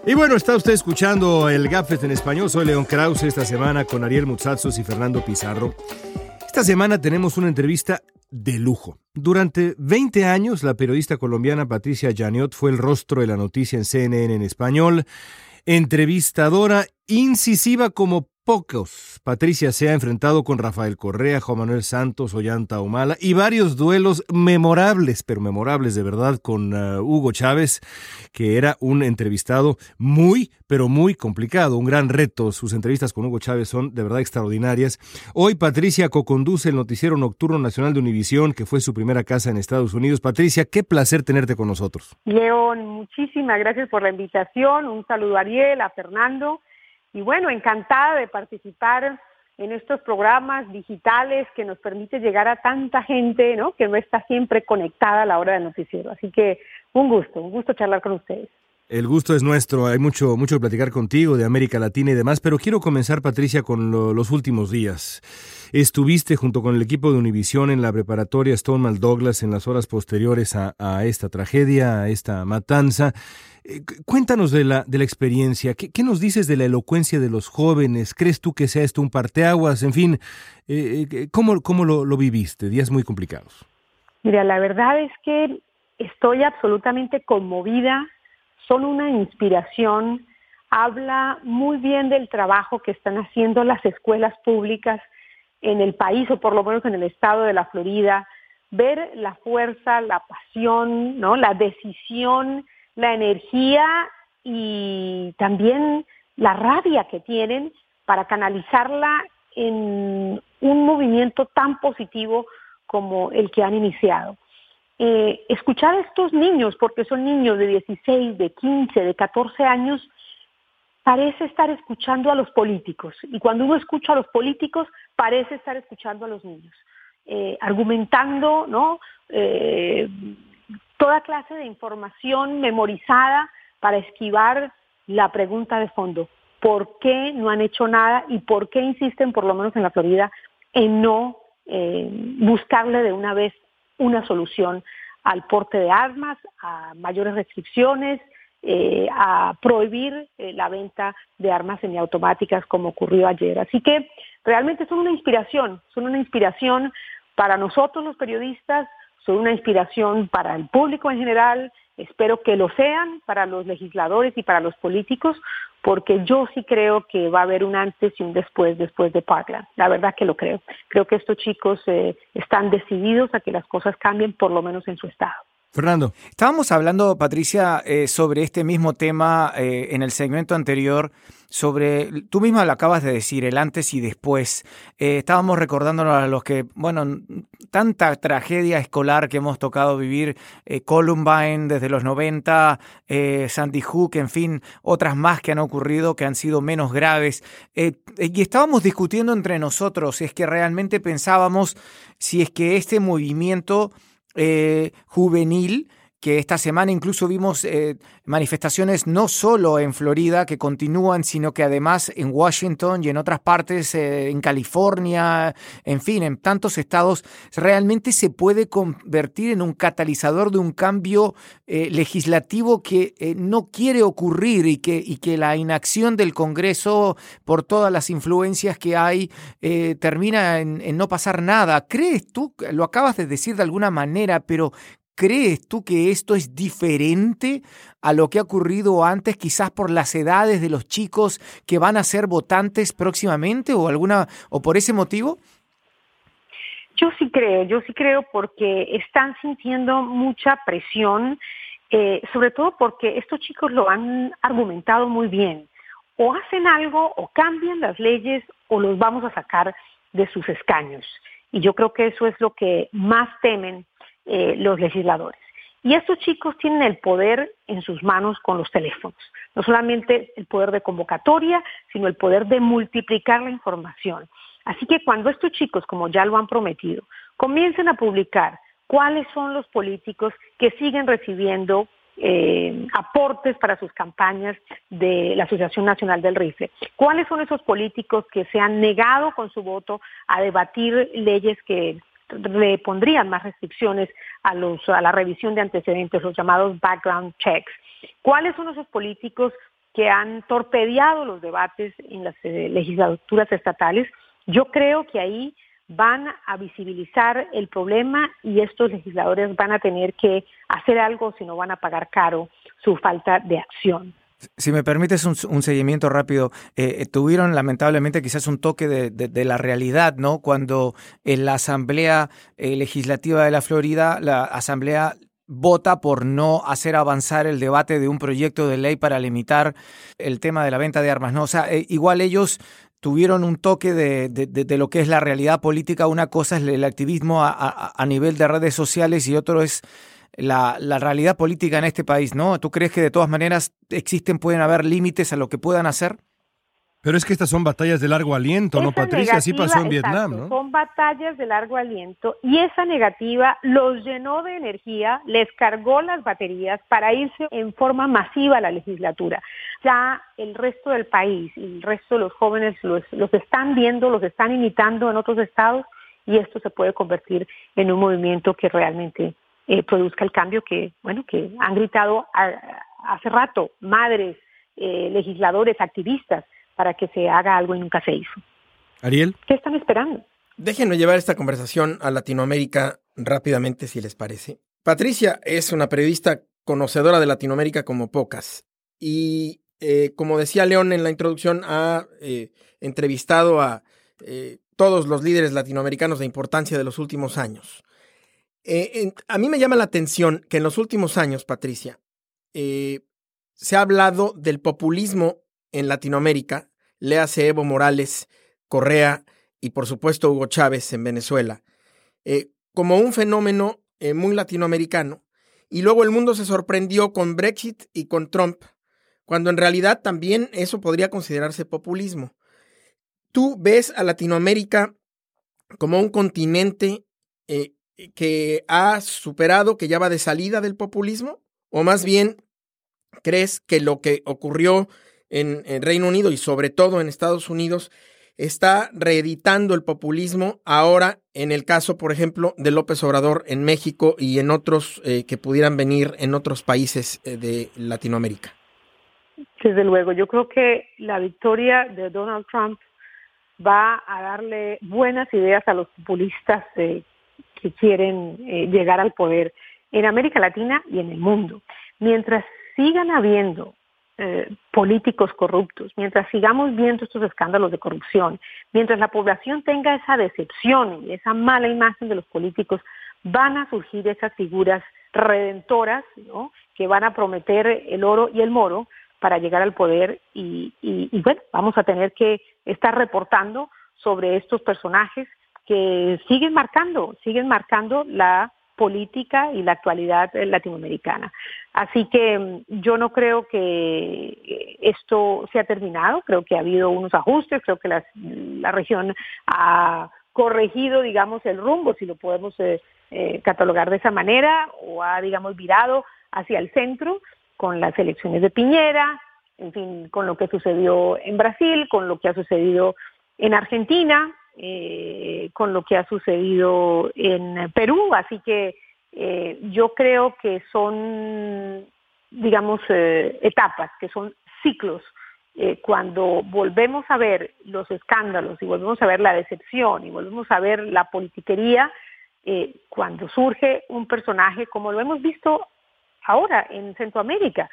Y bueno, está usted escuchando el Gapfest en español. Soy León Krause esta semana con Ariel Mutsatsos y Fernando Pizarro. Esta semana tenemos una entrevista de lujo. Durante 20 años, la periodista colombiana Patricia Janiot fue el rostro de la noticia en CNN en español, entrevistadora incisiva como pocos. Patricia se ha enfrentado con Rafael Correa, Juan Manuel Santos, Ollanta Humala y varios duelos memorables, pero memorables de verdad, con uh, Hugo Chávez, que era un entrevistado muy, pero muy complicado, un gran reto. Sus entrevistas con Hugo Chávez son de verdad extraordinarias. Hoy Patricia co-conduce el noticiero nocturno nacional de Univisión, que fue su primera casa en Estados Unidos. Patricia, qué placer tenerte con nosotros. León, muchísimas gracias por la invitación. Un saludo a Ariel, a Fernando y bueno, encantada de participar en estos programas digitales que nos permite llegar a tanta gente, ¿no? Que no está siempre conectada a la hora del noticiero. Así que un gusto, un gusto charlar con ustedes. El gusto es nuestro, hay mucho, mucho platicar contigo de América Latina y demás, pero quiero comenzar, Patricia, con los últimos días. Estuviste junto con el equipo de Univisión en la preparatoria Stonewall Douglas en las horas posteriores a, esta tragedia, a esta matanza. Eh, cuéntanos de la, de la experiencia. ¿Qué, nos dices de la elocuencia de los jóvenes? ¿Crees tú que sea esto un parteaguas? En fin, eh, eh, ¿cómo, cómo lo, lo viviste? Días muy complicados. Mira, la verdad es que estoy absolutamente conmovida son una inspiración, habla muy bien del trabajo que están haciendo las escuelas públicas en el país o por lo menos en el estado de la Florida, ver la fuerza, la pasión, ¿no? la decisión, la energía y también la rabia que tienen para canalizarla en un movimiento tan positivo como el que han iniciado. Eh, escuchar a estos niños, porque son niños de 16, de 15, de 14 años, parece estar escuchando a los políticos. Y cuando uno escucha a los políticos, parece estar escuchando a los niños, eh, argumentando ¿no? Eh, toda clase de información memorizada para esquivar la pregunta de fondo. ¿Por qué no han hecho nada y por qué insisten, por lo menos en la Florida, en no buscarle de una vez una solución al porte de armas, a mayores restricciones, eh, a prohibir eh, la venta de armas semiautomáticas como ocurrió ayer. Así que realmente son una inspiración, son una inspiración para nosotros los periodistas, son una inspiración para el público en general, espero que lo sean para los legisladores y para los políticos, porque yo sí creo que va a haber un antes y un después después de Parkland. La verdad que lo creo. Creo que estos chicos eh, están decididos a que las cosas cambien, por lo menos en su estado. Fernando. Estábamos hablando, Patricia, eh, sobre este mismo tema eh, en el segmento anterior, sobre, tú misma lo acabas de decir, el antes y después. estábamos recordándonos a los que, bueno, tanta tragedia escolar que hemos tocado vivir, eh, Columbine desde los 90, eh, Sandy Hook, en fin, otras más que han ocurrido que han sido menos graves. y estábamos discutiendo entre nosotros si es que realmente pensábamos si es que este movimiento juvenil que esta semana incluso vimos eh, manifestaciones no solo en Florida que continúan, sino que además en Washington y en otras partes, eh, en California, en fin, en tantos estados, realmente se puede convertir en un catalizador de un cambio eh, legislativo que no quiere ocurrir y que, y que la inacción del Congreso por todas las influencias que hay termina en, en no pasar nada. ¿Crees tú, lo acabas de decir de alguna manera, pero ¿Crees tú que esto es diferente a lo que ha ocurrido antes, quizás por las edades de los chicos que van a ser votantes próximamente o alguna o por ese motivo? Yo sí creo, yo sí creo porque están sintiendo mucha presión, eh, sobre todo porque estos chicos lo han argumentado muy bien. O hacen algo, o cambian las leyes, o los vamos a sacar de sus escaños. Y yo creo que eso es lo que más temen eh, los legisladores. Y estos chicos tienen el poder en sus manos con los teléfonos. No solamente el poder de convocatoria, sino el poder de multiplicar la información. Así que cuando estos chicos, como ya lo han prometido, comiencen a publicar cuáles son los políticos que siguen recibiendo eh, aportes para sus campañas de la Asociación Nacional del Rifle. ¿Cuáles son esos políticos que se han negado con su voto a debatir leyes que le pondrían más restricciones a, los, a la revisión de antecedentes, los llamados background checks. ¿Cuáles son esos políticos que han torpedeado los debates en las eh, legislaturas estatales? Yo creo que ahí van a visibilizar el problema y estos legisladores van a tener que hacer algo si no van a pagar caro su falta de acción. Si me permites un, seguimiento rápido, eh, eh, tuvieron lamentablemente quizás un toque de, la realidad, ¿no? Cuando en la Asamblea eh, Legislativa de la Florida, la Asamblea vota por no hacer avanzar el debate de un proyecto de ley para limitar el tema de la venta de armas, ¿no? O sea, igual ellos tuvieron un toque de, lo que es la realidad política. Una cosa es el activismo a nivel de redes sociales y otro es la, la, realidad política en este país, ¿no? ¿Tú crees que de todas maneras existen, pueden haber límites a lo que puedan hacer? Pero es que estas son batallas de largo aliento, ¿no, Patricia? Así pasó en Vietnam, ¿no? Son batallas de largo aliento y esa negativa los llenó de energía, les cargó las baterías para irse en forma masiva a la legislatura. Ya el resto del país y el resto de los jóvenes los, los están viendo, los están imitando en otros estados y esto se puede convertir en un movimiento que realmente eh, produzca el cambio que, bueno, que han gritado hace rato madres, eh, legisladores, activistas, para que se haga algo y nunca se hizo. Ariel. ¿Qué están esperando? Déjenme llevar esta conversación a Latinoamérica rápidamente, si les parece. Patricia es una periodista conocedora de Latinoamérica como pocas. Y eh, como decía León en la introducción, ha entrevistado a todos los líderes latinoamericanos de importancia de los últimos años. Eh, a mí me llama la atención que en los últimos años, Patricia, eh, se ha hablado del populismo en Latinoamérica, léase Evo Morales, Correa y por supuesto Hugo Chávez en Venezuela, eh, como un fenómeno muy latinoamericano. Y luego el mundo se sorprendió con Brexit y con Trump, cuando en realidad también eso podría considerarse populismo. ¿Tú ves a Latinoamérica como un continente que ha superado, que ya va de salida del populismo? ¿O más bien crees que lo que ocurrió en, Reino Unido y sobre todo en Estados Unidos está reeditando el populismo ahora en el caso, por ejemplo, de López Obrador en México y en otros eh, que pudieran venir en otros países eh, de Latinoamérica? Desde luego, yo creo que la victoria de Donald Trump va a darle buenas ideas a los populistas eh, que quieren eh, llegar al poder en América Latina y en el mundo. Mientras sigan habiendo eh, políticos corruptos, mientras sigamos viendo estos escándalos de corrupción, mientras la población tenga esa decepción y esa mala imagen de los políticos, van a surgir esas figuras redentoras que van a prometer el oro y el moro para llegar al poder y, y bueno, vamos a tener que estar reportando sobre estos personajes que siguen marcando, siguen marcando la política y la actualidad latinoamericana. Así que mm, yo no creo que esto se ha terminado, creo que ha habido unos ajustes, creo que la, región ha corregido, digamos, el rumbo, si lo podemos eh, eh, catalogar de esa manera, o ha, digamos, virado hacia el centro con las elecciones de Piñera, en fin, con lo que sucedió en Brasil, con lo que ha sucedido en Argentina, eh, con lo que ha sucedido en Perú. Así que eh, yo creo que son, digamos, eh, etapas, que son ciclos. cuando volvemos a ver los escándalos y volvemos a ver la decepción y volvemos a ver la politiquería, cuando surge un personaje como lo hemos visto ahora en Centroamérica,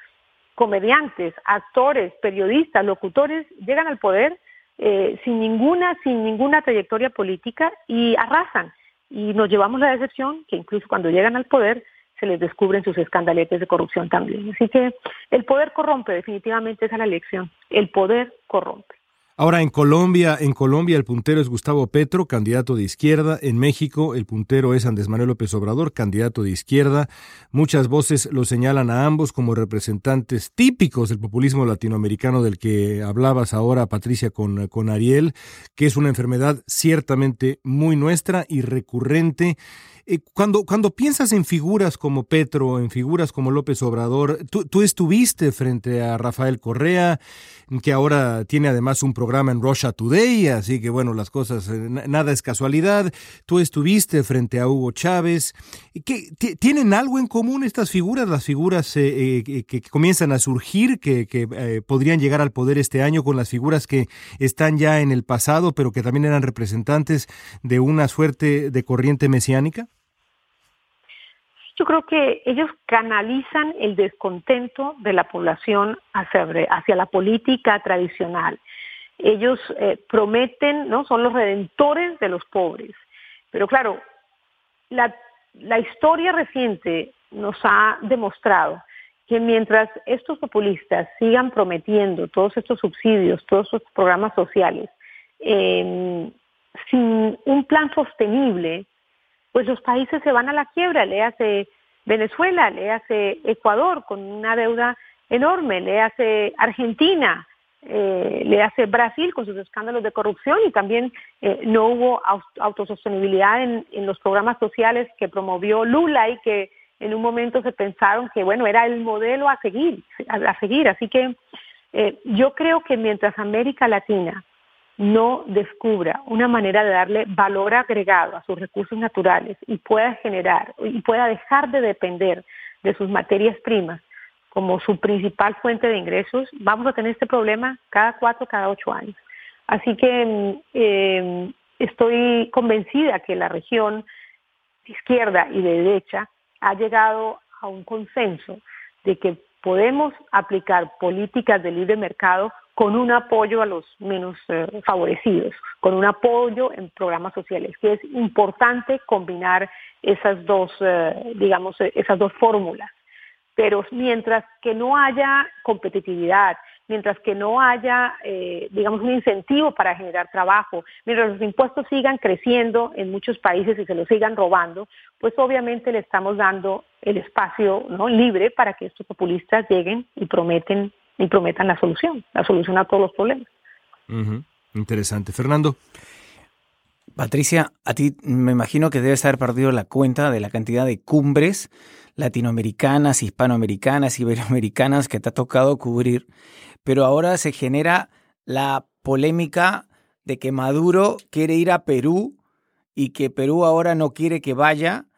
comediantes, actores, periodistas, locutores llegan al poder eh, sin ninguna, sin ninguna trayectoria política y arrasan. Y nos llevamos la decepción que incluso cuando llegan al poder se les descubren sus escandaletes de corrupción también. Así que el poder corrompe, definitivamente esa es la elección. El poder corrompe. Ahora en Colombia, en Colombia el puntero es Gustavo Petro, candidato de izquierda. En México el puntero es Andrés Manuel López Obrador, candidato de izquierda. Muchas voces lo señalan a ambos como representantes típicos del populismo latinoamericano del que hablabas ahora, Patricia, con, con Ariel, que es una enfermedad ciertamente muy nuestra y recurrente eh, cuando, cuando piensas en figuras como Petro, en figuras como López Obrador, tú, estuviste frente a Rafael Correa, que ahora tiene además un programa en Russia Today, así que bueno, las cosas, eh, nada es casualidad. Tú estuviste frente a Hugo Chávez. ¿Qué, ¿Tienen algo en común estas figuras, las figuras eh, que comienzan a surgir, que, que podrían llegar al poder este año con las figuras que están ya en el pasado, pero que también eran representantes de una suerte de corriente mesiánica? Yo creo que ellos canalizan el descontento de la población hacia, hacia la política tradicional. Ellos eh, prometen, ¿no? Son los redentores de los pobres. Pero claro, la, historia reciente nos ha demostrado que mientras estos populistas sigan prometiendo todos estos subsidios, todos estos programas sociales, eh, sin un plan sostenible, pues los países se van a la quiebra, le hace Venezuela, le hace Ecuador con una deuda enorme, le hace Argentina, eh, le hace Brasil con sus escándalos de corrupción y también eh, no hubo autosostenibilidad en, los programas sociales que promovió Lula y que en un momento se pensaron que bueno era el modelo a seguir, a, seguir. Así que eh, yo creo que mientras América Latina no descubra una manera de darle valor agregado a sus recursos naturales y pueda generar y pueda dejar de depender de sus materias primas como su principal fuente de ingresos, vamos a tener este problema cada cuatro, cada ocho años. Así que eh, estoy convencida que la región izquierda y de derecha ha llegado a un consenso de que podemos aplicar políticas de libre mercado con un apoyo a los menos eh, favorecidos, con un apoyo en programas sociales, que es importante combinar esas dos, eh, digamos, eh, esas dos fórmulas. Pero mientras que no haya competitividad, mientras que no haya, digamos, un incentivo para generar trabajo, mientras los impuestos sigan creciendo en muchos países y se los sigan robando, pues obviamente le estamos dando el espacio ¿no? libre para que estos populistas lleguen y prometen y prometan la solución, la solución a todos los problemas. Interesante. Fernando. Patricia, a ti me imagino que debes haber perdido la cuenta de la cantidad de cumbres latinoamericanas, hispanoamericanas, iberoamericanas que te ha tocado cubrir, pero ahora se genera la polémica de que Maduro quiere ir a Perú y que Perú ahora no quiere que vaya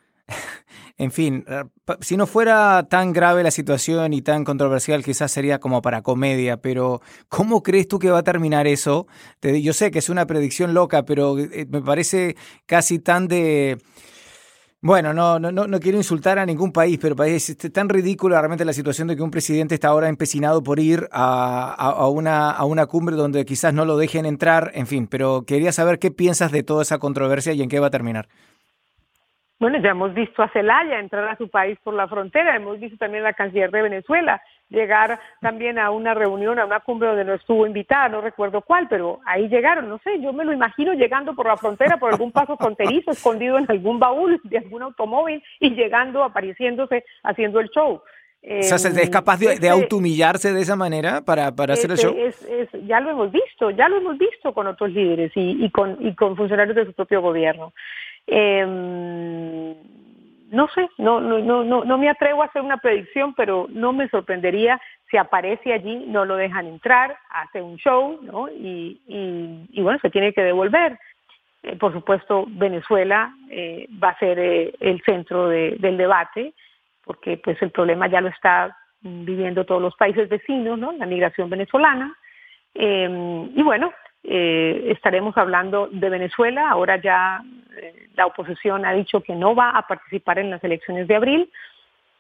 en fin, eh, si no fuera tan grave la situación y tan controversial, quizás sería como para comedia, pero ¿cómo crees tú que va a terminar eso? yo sé que es una predicción loca, pero eh, me parece casi tan de... Bueno, no, no, no quiero insultar a ningún país, pero parece tan ridícula realmente la situación de que un presidente está ahora empecinado por ir a, a, una, a una cumbre donde quizás no lo dejen entrar, en fin, pero quería saber qué piensas de toda esa controversia y en qué va a terminar. Bueno, ya hemos visto a Zelaya entrar a su país por la frontera, hemos visto también a la canciller de Venezuela llegar también a una reunión, a una cumbre donde no estuvo invitada, no recuerdo cuál, pero ahí llegaron, no sé, yo me lo imagino llegando por la frontera, por algún paso fronterizo, escondido en algún baúl de algún automóvil y llegando, apareciéndose, haciendo el show. O sea, ¿es capaz de, de este automillarse de esa manera para, para hacer el show? Es, es, ya lo hemos visto, ya lo hemos visto con otros líderes y, y, con, y con funcionarios de su propio gobierno. Eh, no sé, no, no, no, no me atrevo a hacer una predicción, pero no me sorprendería si aparece allí, no lo dejan entrar, hace un show, ¿no? Y, y, bueno, se tiene que devolver. Eh, por supuesto, Venezuela eh, va a ser eh, el centro del debate, porque pues el problema ya lo está viviendo todos los países vecinos, ¿no? La migración venezolana. y bueno, eh, estaremos hablando de Venezuela. Ahora ya eh, la oposición ha dicho que no va a participar en las elecciones de abril.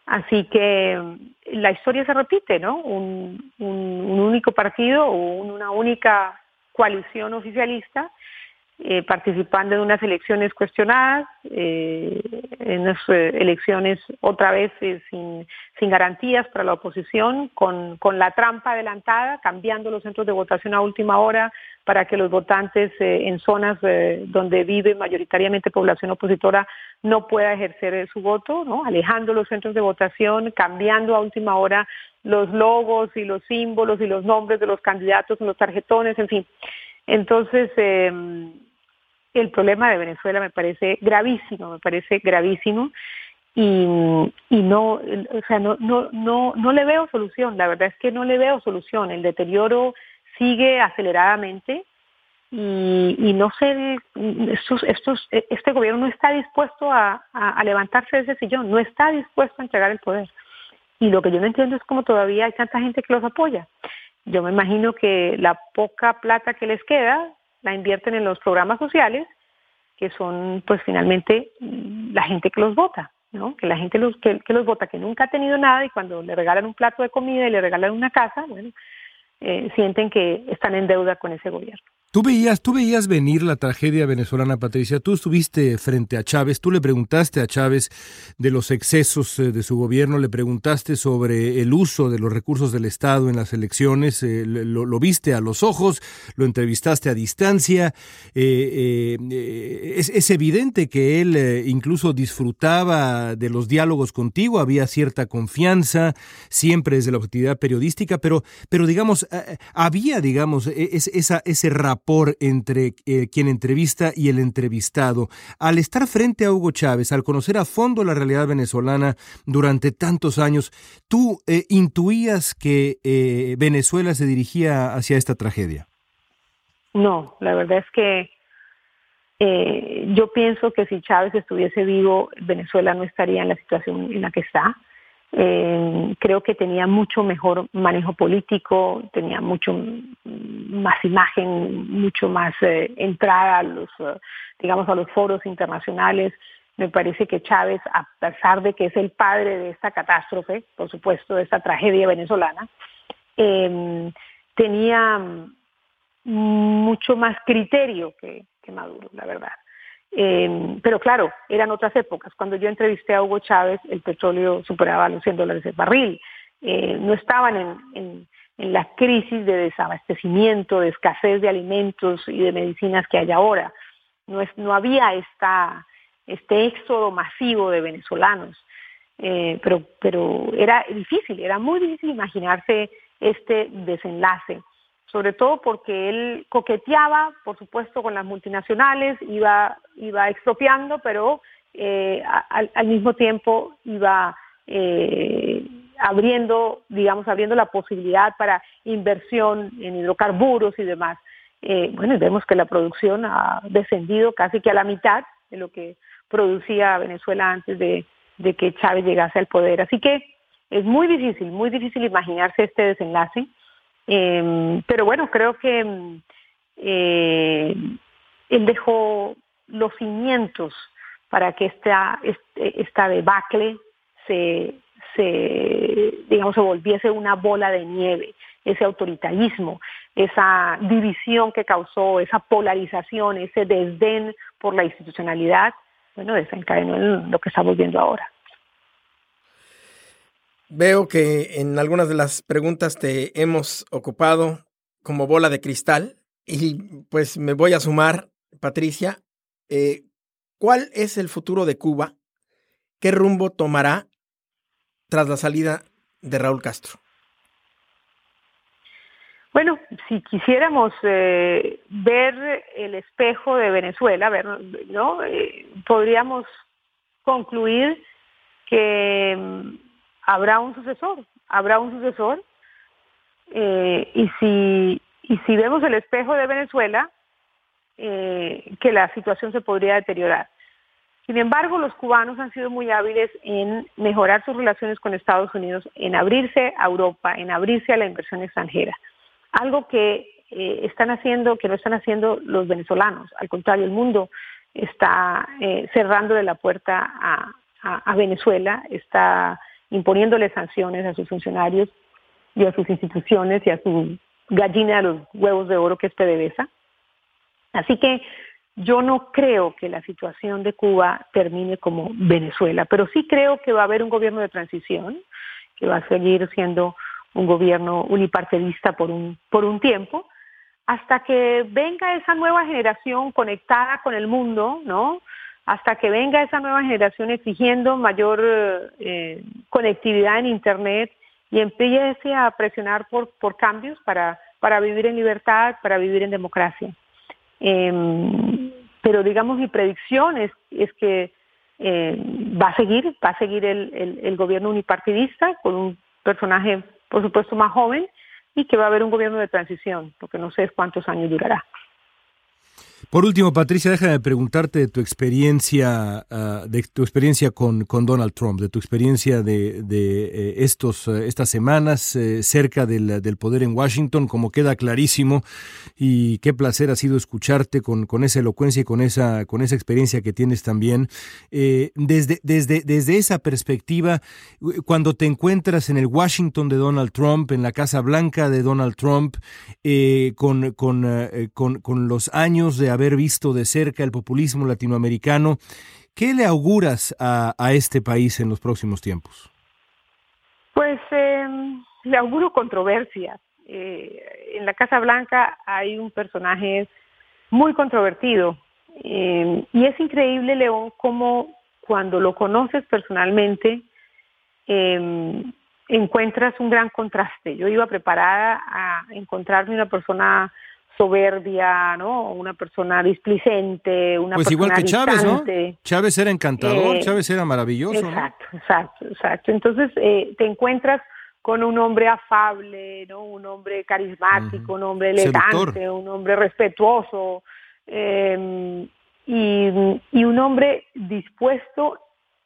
Así que la historia se repite, ¿no? Un único partido o una única coalición oficialista eh, participando en unas elecciones cuestionadas, eh, en unas eh, elecciones otra vez sin, sin, garantías para la oposición, con, con, la trampa adelantada, cambiando los centros de votación a última hora para que los votantes en zonas donde vive mayoritariamente población opositora no pueda ejercer su voto, ¿no? alejando los centros de votación, cambiando a última hora los logos y los símbolos y los nombres de los candidatos en los tarjetones, en fin. Entonces, eh, el problema de Venezuela me parece gravísimo, me parece gravísimo y, y no, o sea, no, no, no, no le veo solución, la verdad es que no le veo solución, el deterioro sigue aceleradamente y, no sé, estos, estos, este gobierno no está dispuesto a, a, levantarse de ese sillón, no está dispuesto a entregar el poder. Y lo que yo no entiendo es cómo todavía hay tanta gente que los apoya. Yo me imagino que la poca plata que les queda la invierten en los programas sociales, que son pues finalmente mm, la gente que los vota, ¿no? Que la gente los, que, que los vota, que nunca ha tenido nada y cuando le regalan un plato de comida y le regalan una casa, bueno, eh, sienten que están en deuda con ese gobierno. Tú veías, tú veías venir la tragedia venezolana, Patricia. Tú estuviste frente a Chávez, tú le preguntaste a Chávez de los excesos eh, de su gobierno, le preguntaste sobre el uso de los recursos del Estado en las elecciones, eh, lo, viste a los ojos, lo entrevistaste a distancia. Eh, es, evidente que él incluso disfrutaba de los diálogos contigo, había cierta confianza, siempre desde la objetividad periodística, pero, pero digamos, había, digamos, e, esa, ese rapport por entre eh, quien entrevista y el entrevistado. Al estar frente a Hugo Chávez, al conocer a fondo la realidad venezolana durante tantos años, ¿tú eh, intuías que eh, Venezuela se dirigía hacia esta tragedia? No, la verdad es que yo pienso que si Chávez estuviese vivo, Venezuela no estaría en la situación en la que está. Eh, creo que tenía mucho mejor manejo político, tenía mucho más imagen, mucho más eh, entrada a los, eh, digamos, a los foros internacionales. Me parece que Chávez, a pesar de que es el padre de esta catástrofe, por supuesto, de esta tragedia venezolana, em, tenía mucho más criterio que Maduro, la verdad. Eh, pero claro, eran otras épocas. Cuando yo entrevisté a Hugo Chávez, el petróleo superaba los 100 dólares el barril. Eh, no estaban en, en, la crisis de desabastecimiento, de escasez de alimentos y de medicinas que hay ahora. No, había este éxodo masivo de venezolanos. Eh, pero, pero era difícil, era muy difícil imaginarse este desenlace sobre todo porque él coqueteaba, por supuesto, con las multinacionales, iba, iba expropiando, pero eh, al, al, mismo tiempo iba eh, abriendo, digamos, abriendo la posibilidad para inversión en hidrocarburos y demás. Eh, bueno, vemos que la producción ha descendido casi que a la mitad de lo que producía Venezuela antes de, de que Chávez llegase al poder. Así que es muy difícil, muy difícil imaginarse este desenlace. Eh, pero bueno, creo que eh, él dejó los cimientos para que esta, este, esta debacle se, se, digamos, se volviese una bola de nieve, ese autoritarismo, esa división que causó, esa polarización, ese desdén por la institucionalidad, bueno, desencadenó en lo que estamos viendo ahora. Veo que en algunas de las preguntas te hemos ocupado como bola de cristal y pues me voy a sumar, Patricia. Eh, ¿Cuál es el futuro de Cuba? ¿Qué rumbo tomará tras la salida de Raúl Castro? Bueno, si quisiéramos eh, ver el espejo de Venezuela, ver, ¿no? Eh, podríamos concluir que habrá un sucesor, habrá un sucesor. Eh, y si y si vemos el espejo de Venezuela, que la situación se podría deteriorar. Sin embargo, los cubanos han sido muy hábiles en mejorar sus relaciones con Estados Unidos, en abrirse a Europa, en abrirse a la inversión extranjera algo que eh, están haciendo, que no están haciendo los venezolanos. Al contrario, el mundo está eh, cerrándole la puerta a, Venezuela, está imponiéndole sanciones a sus funcionarios y a sus instituciones y a su gallina de los huevos de oro que es PDVSA. Así que yo no creo que la situación de Cuba termine como Venezuela, pero sí creo que va a haber un gobierno de transición que va a seguir siendo un gobierno unipartidista por un, por un tiempo, hasta que venga esa nueva generación conectada con el mundo, ¿no? Hasta que venga esa nueva generación exigiendo mayor eh, conectividad en Internet y empiece a presionar por, cambios para, vivir en libertad, para vivir en democracia. Em, pero digamos mi predicción es, que eh, va a seguir, va a seguir el gobierno unipartidista con un personaje por supuesto, más joven y que va a haber un gobierno de transición, porque no sé cuántos años durará. Por último, Patricia, déjame preguntarte de tu experiencia, ah, de tu experiencia con, con, Donald Trump, de tu experiencia de, de eh, estos, eh, estas semanas eh, cerca del, del, poder en Washington, como queda clarísimo, y qué placer ha sido escucharte con, con esa elocuencia y con esa, con esa experiencia que tienes también. desde, desde, desde esa perspectiva, cuando te encuentras en el Washington de Donald Trump, en la Casa Blanca de Donald Trump, con, con, con, con los años de haber visto de cerca el populismo latinoamericano. ¿Qué le auguras a, este país en los próximos tiempos? Pues em, le auguro controversia. Eh, en la Casa Blanca hay un personaje muy controvertido em, y es increíble, León, cómo cuando lo conoces personalmente em, encuentras un gran contraste. Yo iba preparada a encontrarme una persona soberbia, ¿no? Una persona displicente, una pues igual que Chávez, ¿no? Chávez era encantador, eh, Chávez era maravilloso. Exacto, exacto, exacto. Entonces eh, te encuentras con un hombre afable, ¿no? Un hombre carismático, un hombre elegante, un hombre respetuoso em, y, y un hombre dispuesto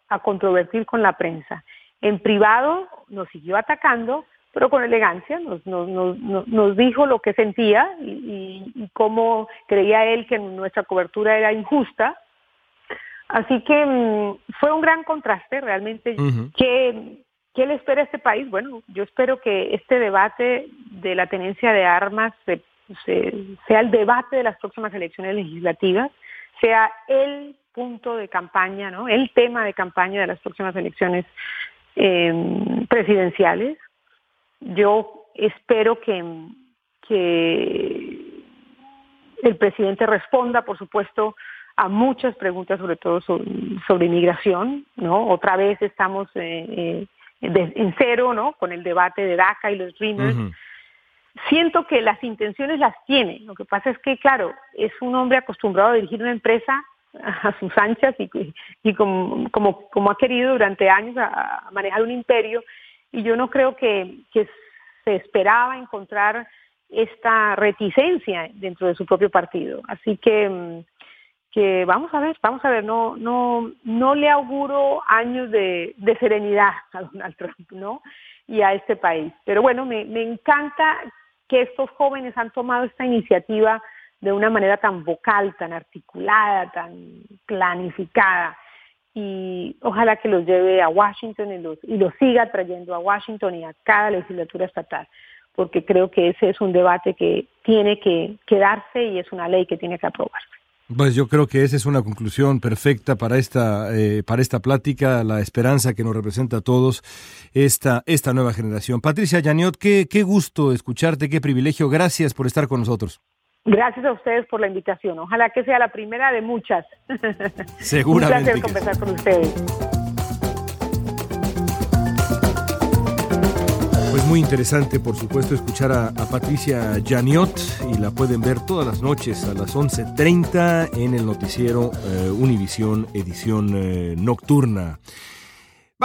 a controvertir con la prensa. En privado nos siguió atacando, pero con elegancia nos, nos, nos, nos dijo lo que sentía y, y, cómo creía él que nuestra cobertura era injusta. Así que mm, fue un gran contraste realmente. ¿Qué, ¿Qué, le espera a este país? Bueno, yo espero que este debate de la tenencia de armas se, sea el debate de las próximas elecciones legislativas, sea el punto de campaña, ¿no? el tema de campaña de las próximas elecciones eh, presidenciales yo espero que, el presidente responda, por supuesto, a muchas preguntas, sobre todo sobre, inmigración, ¿no? Otra vez estamos eh, eh, en cero, ¿no? Con el debate de DACA y los Dreamers. Siento que las intenciones las tiene. Lo que pasa es que, claro, es un hombre acostumbrado a dirigir una empresa a sus anchas y, y como, como, como, ha querido durante años a manejar un imperio y yo no creo que, se esperaba encontrar esta reticencia dentro de su propio partido. Así que, mm, que vamos a ver, vamos a ver, no, no, no le auguro años de, serenidad a Donald Trump, ¿no? Y a este país. Pero bueno, me encanta que estos jóvenes han tomado esta iniciativa de una manera tan vocal, tan articulada, tan planificada y ojalá que los lleve a Washington y los, y los siga trayendo a Washington y a cada legislatura estatal, porque creo que ese es un debate que tiene que quedarse y es una ley que tiene que aprobarse. Pues yo creo que esa es una conclusión perfecta para esta, eh, para esta plática, la esperanza que nos representa a todos esta, esta nueva generación. Patricia Yaniot, qué, qué gusto escucharte, qué privilegio. Gracias por estar con nosotros. Gracias a ustedes por la invitación. Ojalá que sea la primera de muchas. Seguramente. Un placer conversar con ustedes. Pues muy interesante, por supuesto, escuchar a, Patricia Janiot y la pueden ver todas las noches a las 11.30 en el noticiero eh, Univisión edición eh, nocturna.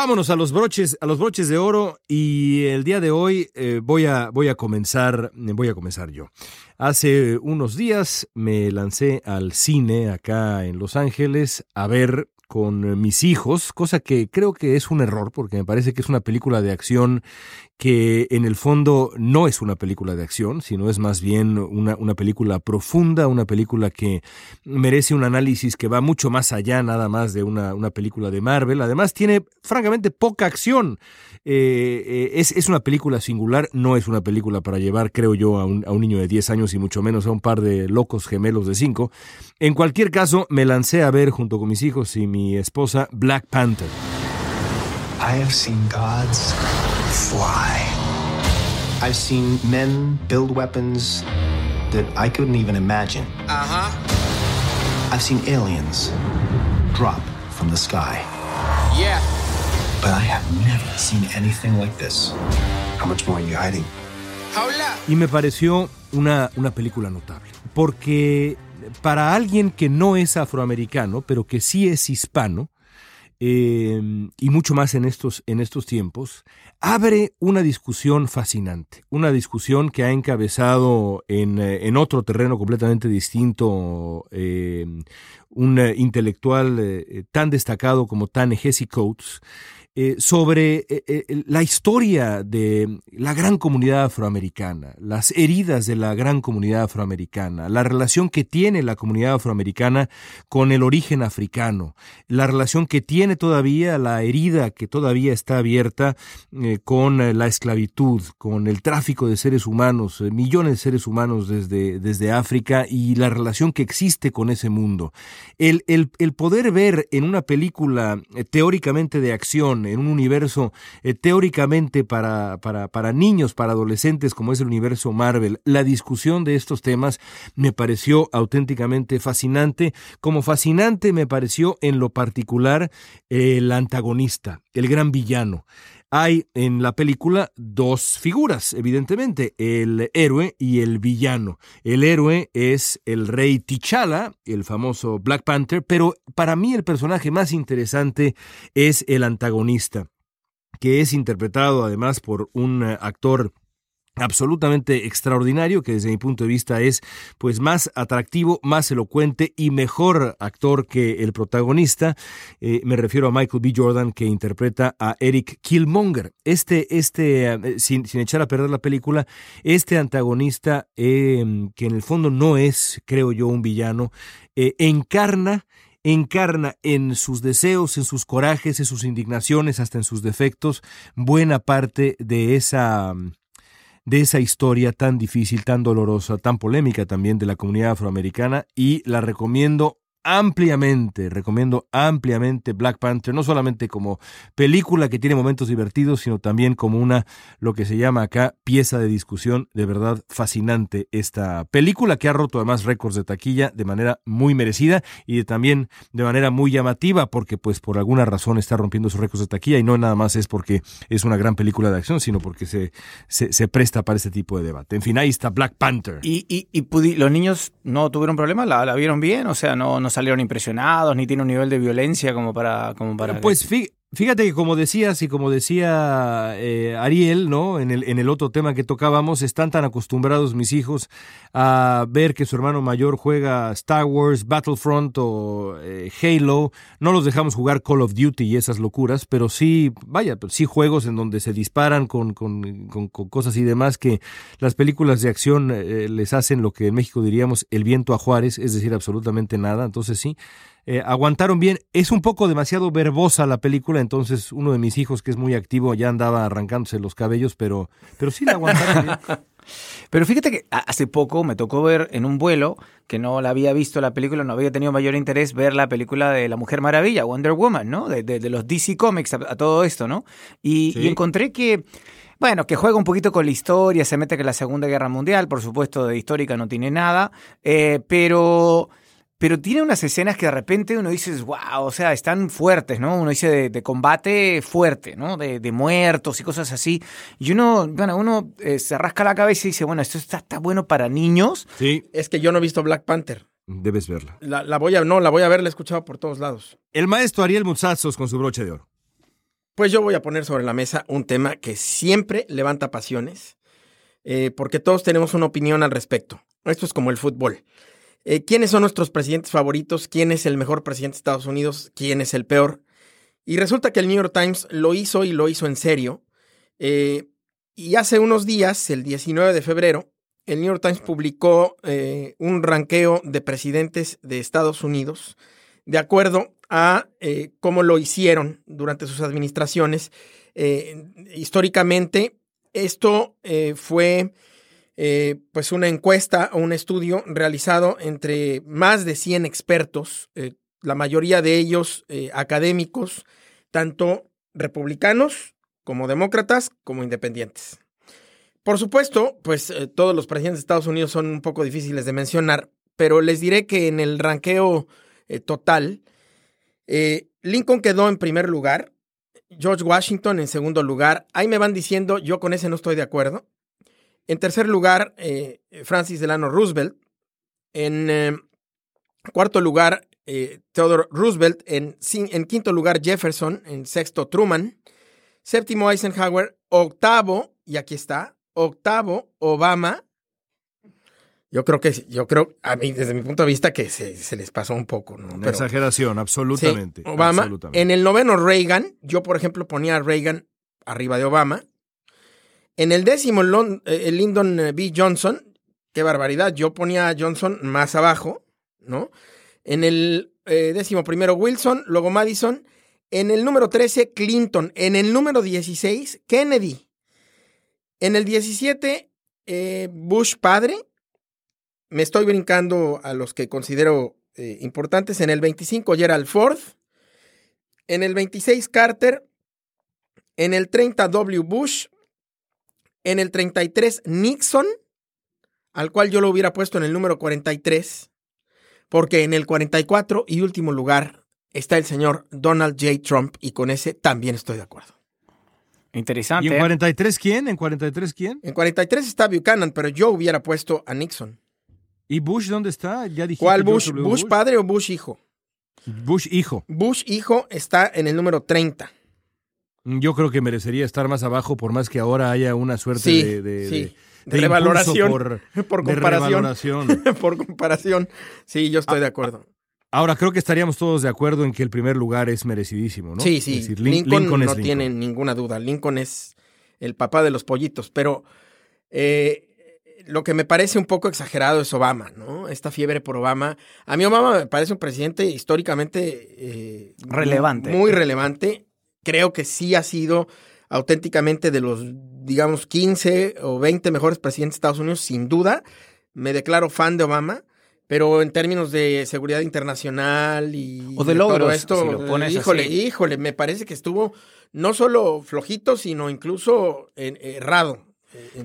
Vámonos a los broches, a los broches de oro y el día de hoy eh, voy, a, voy a comenzar, voy a comenzar yo. Hace unos días me lancé al cine acá en Los Ángeles a ver con mis hijos, cosa que creo que es un error porque me parece que es una película de acción que en el fondo no es una película de acción, sino es más bien una, una, película profunda, una película que merece un análisis que va mucho más allá nada más de una, una película de Marvel. Además tiene francamente poca acción. Eh, eh, es, es, una película singular, no es una película para llevar, creo yo, a un, a un niño de 10 años y mucho menos a un par de locos gemelos de 5. En cualquier caso, me lancé a ver junto con mis hijos y mi esposa Black Panther. I have seen gods fly. I've seen men build weapons that I couldn't even imagine. Uh huh. I've seen aliens drop from the sky. Yeah. But I have never seen anything like this. How much more are you hiding? Y me pareció una, una película notable, porque para alguien que no es afroamericano, pero que sí es hispano, eh, y mucho más en estos, en estos tiempos, abre una discusión fascinante, una discusión que ha encabezado en, eh, en otro terreno completamente distinto eh, un intelectual tan destacado como Tane Hesse Coates, eh, sobre eh, eh, la historia de la gran comunidad afroamericana, las heridas de la gran comunidad afroamericana, la relación que tiene la comunidad afroamericana con el origen africano, la relación que tiene todavía, la herida que todavía está abierta con la esclavitud, con el tráfico de seres humanos, millones de seres humanos desde, desde África y la relación que existe con ese mundo. El, el, el poder ver en una película teóricamente de acción, en un universo eh, teóricamente para, para, para niños, para adolescentes, como es el universo Marvel, la discusión de estos temas me pareció auténticamente fascinante. Como fascinante me pareció en lo particular el antagonista, el gran villano. Hay en la película dos figuras, evidentemente, el héroe y el villano. El héroe es el rey T'Challa, el famoso Black Panther, pero para mí el personaje más interesante es el antagonista, que es interpretado además por un actor absolutamente extraordinario que desde mi punto de vista es pues más atractivo, más elocuente y mejor actor que el protagonista. Eh, me refiero a Michael B. Jordan que interpreta a Eric Killmonger. Este, este, eh, sin, sin, echar a perder la película, este antagonista em, que en el fondo no es, creo yo, un villano, eh, encarna encarna en sus deseos, en sus corajes, en sus indignaciones, hasta en sus defectos, buena parte de esa de esa historia tan difícil, tan dolorosa, tan polémica también de la comunidad afroamericana y la recomiendo ampliamente, recomiendo ampliamente Black Panther, no solamente como película que tiene momentos divertidos, sino también como una, lo que se llama acá, pieza de discusión, de verdad fascinante esta película que ha roto además récords de taquilla de manera muy merecida y también de manera muy llamativa, porque pues por alguna razón está rompiendo sus récords de taquilla y no nada más es porque es una gran película de acción, sino porque se, se, presta para este tipo de debate. En fin, ahí está Black Panther. ¿Y, y, y los niños no tuvieron problema? ¿La, ¿La, vieron bien? O sea, no, no salieron impresionados, ni tiene un nivel de violencia como para... Como para pues fíjate que como decías y como decía eh, Ariel, ¿no? En el, en el otro tema que tocábamos, están tan acostumbrados mis hijos a ver que su hermano mayor juega Star Wars, Battlefront o eh, Halo. No los dejamos jugar Call of Duty y esas locuras, pero sí, vaya, sí juegos en donde se disparan con, con, con, cosas y demás que las películas de acción eh, les hacen lo que en México diríamos el viento a Juárez, es decir, absolutamente nada. Entonces sí, eh, aguantaron bien. Es un poco demasiado verbosa la película, entonces uno de mis hijos, que es muy activo, ya andaba arrancándose los cabellos, pero, pero sí la aguantaron bien. Pero fíjate que hace poco me tocó ver en un vuelo, que no la había visto la película, no había tenido mayor interés ver la película de La Mujer Maravilla, Wonder Woman, ¿no? De, los DC Comics a, todo esto, ¿no? Y, encontré que... Bueno, que juega un poquito con la historia, se mete que la Segunda Guerra Mundial, por supuesto, de histórica no tiene nada, eh, pero pero tiene unas escenas que de repente uno dice, wow, o sea, están fuertes, ¿no? Uno dice de, combate fuerte, ¿no? De, muertos y cosas así. Y uno, bueno, uno eh, se rasca la cabeza y dice, bueno, esto está, bueno para niños. Sí. Es que yo no he visto Black Panther. Debes verla. La, voy a, no, la voy a ver, la he escuchado por todos lados. El maestro Ariel Mutsazos con su broche de oro. Pues yo voy a poner sobre la mesa un tema que siempre levanta pasiones, eh, porque todos tenemos una opinión al respecto. Esto es como el fútbol. Eh, ¿Quiénes son nuestros presidentes favoritos? ¿Quién es el mejor presidente de Estados Unidos? ¿Quién es el peor? Y resulta que el New York Times lo hizo y lo hizo en serio. Eh, y hace unos días, el 19 de febrero, el New York Times publicó eh, un ranqueo de presidentes de Estados Unidos de acuerdo a cómo lo hicieron durante sus administraciones. históricamente, esto fue eh, pues una encuesta o un estudio realizado entre más de 100 expertos, eh, la mayoría de ellos eh, académicos, tanto republicanos como demócratas como independientes. Por supuesto, pues todos los presidentes de Estados Unidos son un poco difíciles de mencionar, pero les diré que en el ranqueo total, Lincoln quedó en primer lugar, George Washington en segundo lugar, ahí me van diciendo, yo con ese no estoy de acuerdo, en tercer lugar, eh, Francis Delano Roosevelt. En eh, cuarto lugar, eh, Theodore Roosevelt. En, en, quinto lugar, Jefferson. En sexto, Truman. Séptimo, Eisenhower. Octavo, y aquí está, octavo, Obama. Yo creo que, yo creo, a mí, desde mi punto de vista, que se, les pasó un poco, ¿no? exageración, absolutamente. Obama. En el noveno, Reagan. Yo, por ejemplo, ponía a Reagan arriba de Obama. En el décimo, eh, Lyndon eh, B. Johnson, qué barbaridad, yo ponía a Johnson más abajo, ¿no? En el eh, décimo primero, Wilson, luego Madison. En el número 13, Clinton. En el número 16, Kennedy. En el 17, Bush padre. Me estoy brincando a los que considero importantes. En el 25, Gerald Ford. En el 26, Carter. En el 30, W. Bush. En el 33, Nixon, al cual yo lo hubiera puesto en el número 43, porque en el 44 y último lugar está el señor Donald J. Trump y con ese también estoy de acuerdo. Interesante. ¿Y en 43 ¿eh? quién? ¿En 43 quién? En 43 está Buchanan, pero yo hubiera puesto a Nixon. ¿Y Bush dónde está? Ya ¿Cuál Bush? Bush? padre o Bush hijo? Bush hijo. Bush hijo está en el número 30. Yo creo que merecería estar más abajo, por más que ahora haya una suerte de, revaloración. Por, comparación. por comparación. Sí, yo estoy de acuerdo. Ahora, creo que estaríamos todos de acuerdo en que el primer lugar es merecidísimo, ¿no? Sí, sí. Lincoln, no tiene ninguna duda. Lincoln es el papá de los pollitos, pero eh, lo que me parece un poco exagerado es Obama, ¿no? Esta fiebre por Obama. A mí Obama me parece un presidente históricamente eh, relevante. muy relevante creo que sí ha sido auténticamente de los, digamos, 15 o 20 mejores presidentes de Estados Unidos, sin duda. Me declaro fan de Obama, pero en términos de seguridad internacional y o de, todo esto, híjole, híjole, me parece que estuvo no solo flojito, sino incluso errado.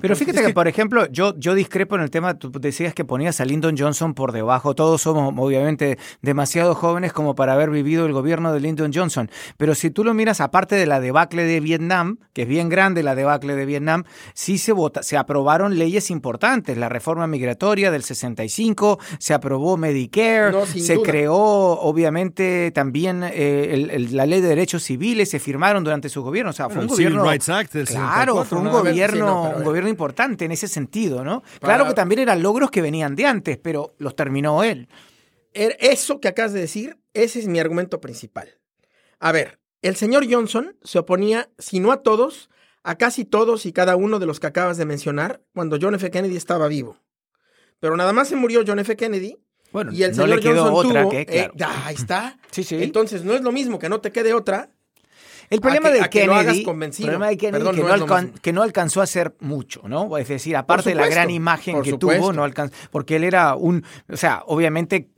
Pero fíjate que, por ejemplo, yo, yo discrepo en el tema, tú decías que ponías a Lyndon Johnson por debajo. Todos somos obviamente demasiado jóvenes como para haber vivido el gobierno de Lyndon Johnson. Pero si tú lo miras, aparte de la debacle de Vietnam, que es bien grande la debacle de Vietnam, sí se, vota, se aprobaron leyes importantes. La reforma migratoria del 65, se aprobó Medicare, se creó obviamente también eh, la ley de derechos civiles, se firmaron durante su gobierno. O sea, fue un gobierno... claro, fue un gobierno un gobierno importante en ese sentido, ¿no? Claro que también eran logros que venían de antes, pero los terminó él. Er, eso que acabas de decir, ese es mi argumento principal. A ver, el señor Johnson se oponía, si no a todos, a casi todos y cada uno de los que acabas de mencionar cuando John F. Kennedy estaba vivo. Pero nada más se murió John F. Kennedy. Bueno, y el señor Johnson tuvo, eh, ahí está. sí, sí. Entonces no es lo mismo que no te quede otra El problema de Kennedy, problema de Kennedy que, no alcanzó a hacer mucho, ¿no? Es decir, aparte de la gran imagen que tuvo, no alcanzó, porque él era un, o sea, obviamente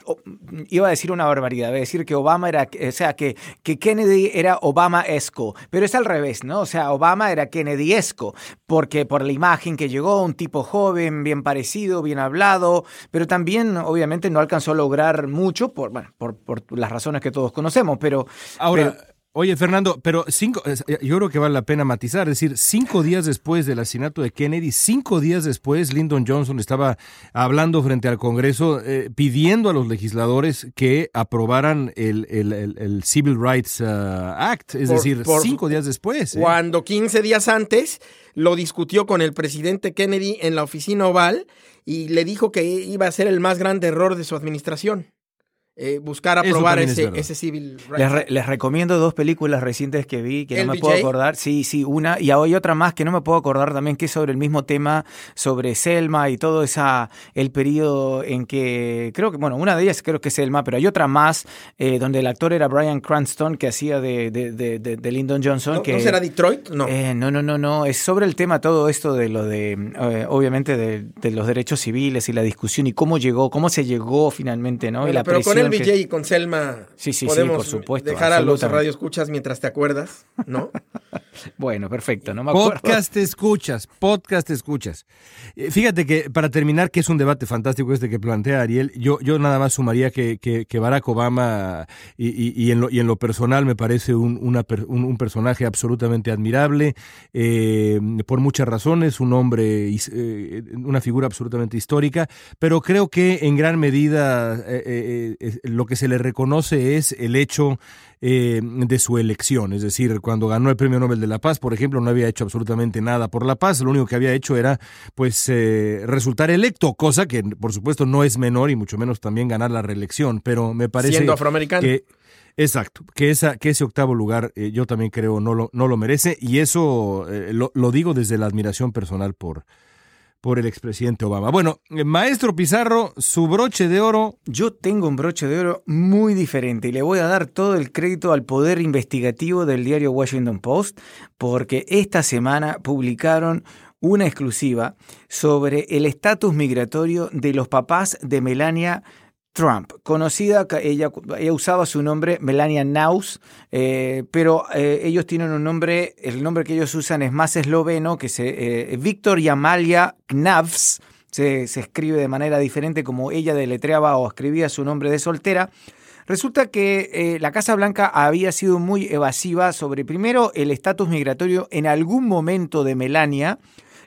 iba a decir una barbaridad, iba a decir que Obama era, o sea, que, que Kennedy era Obama-esco, pero es al revés, ¿no? O sea, Obama era Kennedy-esco, porque por la imagen que llegó, un tipo joven, bien parecido, bien hablado, pero también, obviamente, no alcanzó a lograr mucho por, bueno, por, por las razones que todos conocemos, pero... Ahora... Oye, Fernando, pero cinco, yo creo que vale la pena matizar, es decir, cinco días después del asesinato de Kennedy, cinco días después, Lyndon Johnson estaba hablando frente al Congreso eh, pidiendo a los legisladores que aprobaran el, el, Civil Rights uh, Act, es decir, cinco días después. ¿eh? Cuando 15 días antes lo discutió con el presidente Kennedy en la oficina oval y le dijo que iba a ser el más grande error de su administración. Eh, buscar aprobar ese, ese civil Les, recomiendo dos películas recientes que vi que no me puedo acordar. Sí, sí, una y hay otra más que no me puedo acordar también que es sobre el mismo tema, sobre Selma y todo esa el periodo en que creo que bueno una de ellas creo que es Selma, pero hay otra más eh, donde el actor era Brian Cranston que hacía de, de, de, Lyndon Johnson. ¿No, que, será Detroit? No. Eh, no, no, no, no. Es sobre el tema todo esto de lo de obviamente de, los derechos civiles y la discusión y cómo llegó, cómo se llegó finalmente, ¿no? y la presión y con Selma sí, sí, podemos por supuesto, dejar a los radioescuchas mientras te acuerdas, ¿no? bueno, perfecto, no me acuerdo. Podcast escuchas, podcast escuchas. Eh, fíjate que para terminar, que es un debate fantástico este que plantea Ariel, yo, yo nada más sumaría que, que, Barack Obama y, y, en lo, y en lo personal me parece un, una, un, personaje absolutamente admirable eh, por muchas razones, un hombre, eh, una figura absolutamente histórica, pero creo que en gran medida lo que se le reconoce es el hecho eh, de su elección. Es decir, cuando ganó el Premio Nobel de la Paz, por ejemplo, no había hecho absolutamente nada por la paz. Lo único que había hecho era, pues, eh, resultar electo, cosa que, por supuesto, no es menor y mucho menos también ganar la reelección. Pero me parece siendo afroamericano. Que, Exacto, que, esa, que ese octavo lugar eh, yo también creo no lo, no lo merece y eso lo, lo, digo desde la admiración personal por, por el expresidente Obama. Bueno, eh, maestro Pizarro, su broche de oro. Yo tengo un broche de oro muy diferente y le voy a dar todo el crédito al poder investigativo del diario Washington Post porque esta semana publicaron una exclusiva sobre el estatus migratorio de los papás de Melania Trump, conocida, ella, ella usaba su nombre Melania Naus, eh, pero eh, ellos tienen un nombre, el nombre que ellos usan es más esloveno, que se, eh, Víctor y Amalia Knavs, se, se, escribe de manera diferente como ella deletreaba o escribía su nombre de soltera. Resulta que la Casa Blanca había sido muy evasiva sobre, primero, el estatus migratorio en algún momento de Melania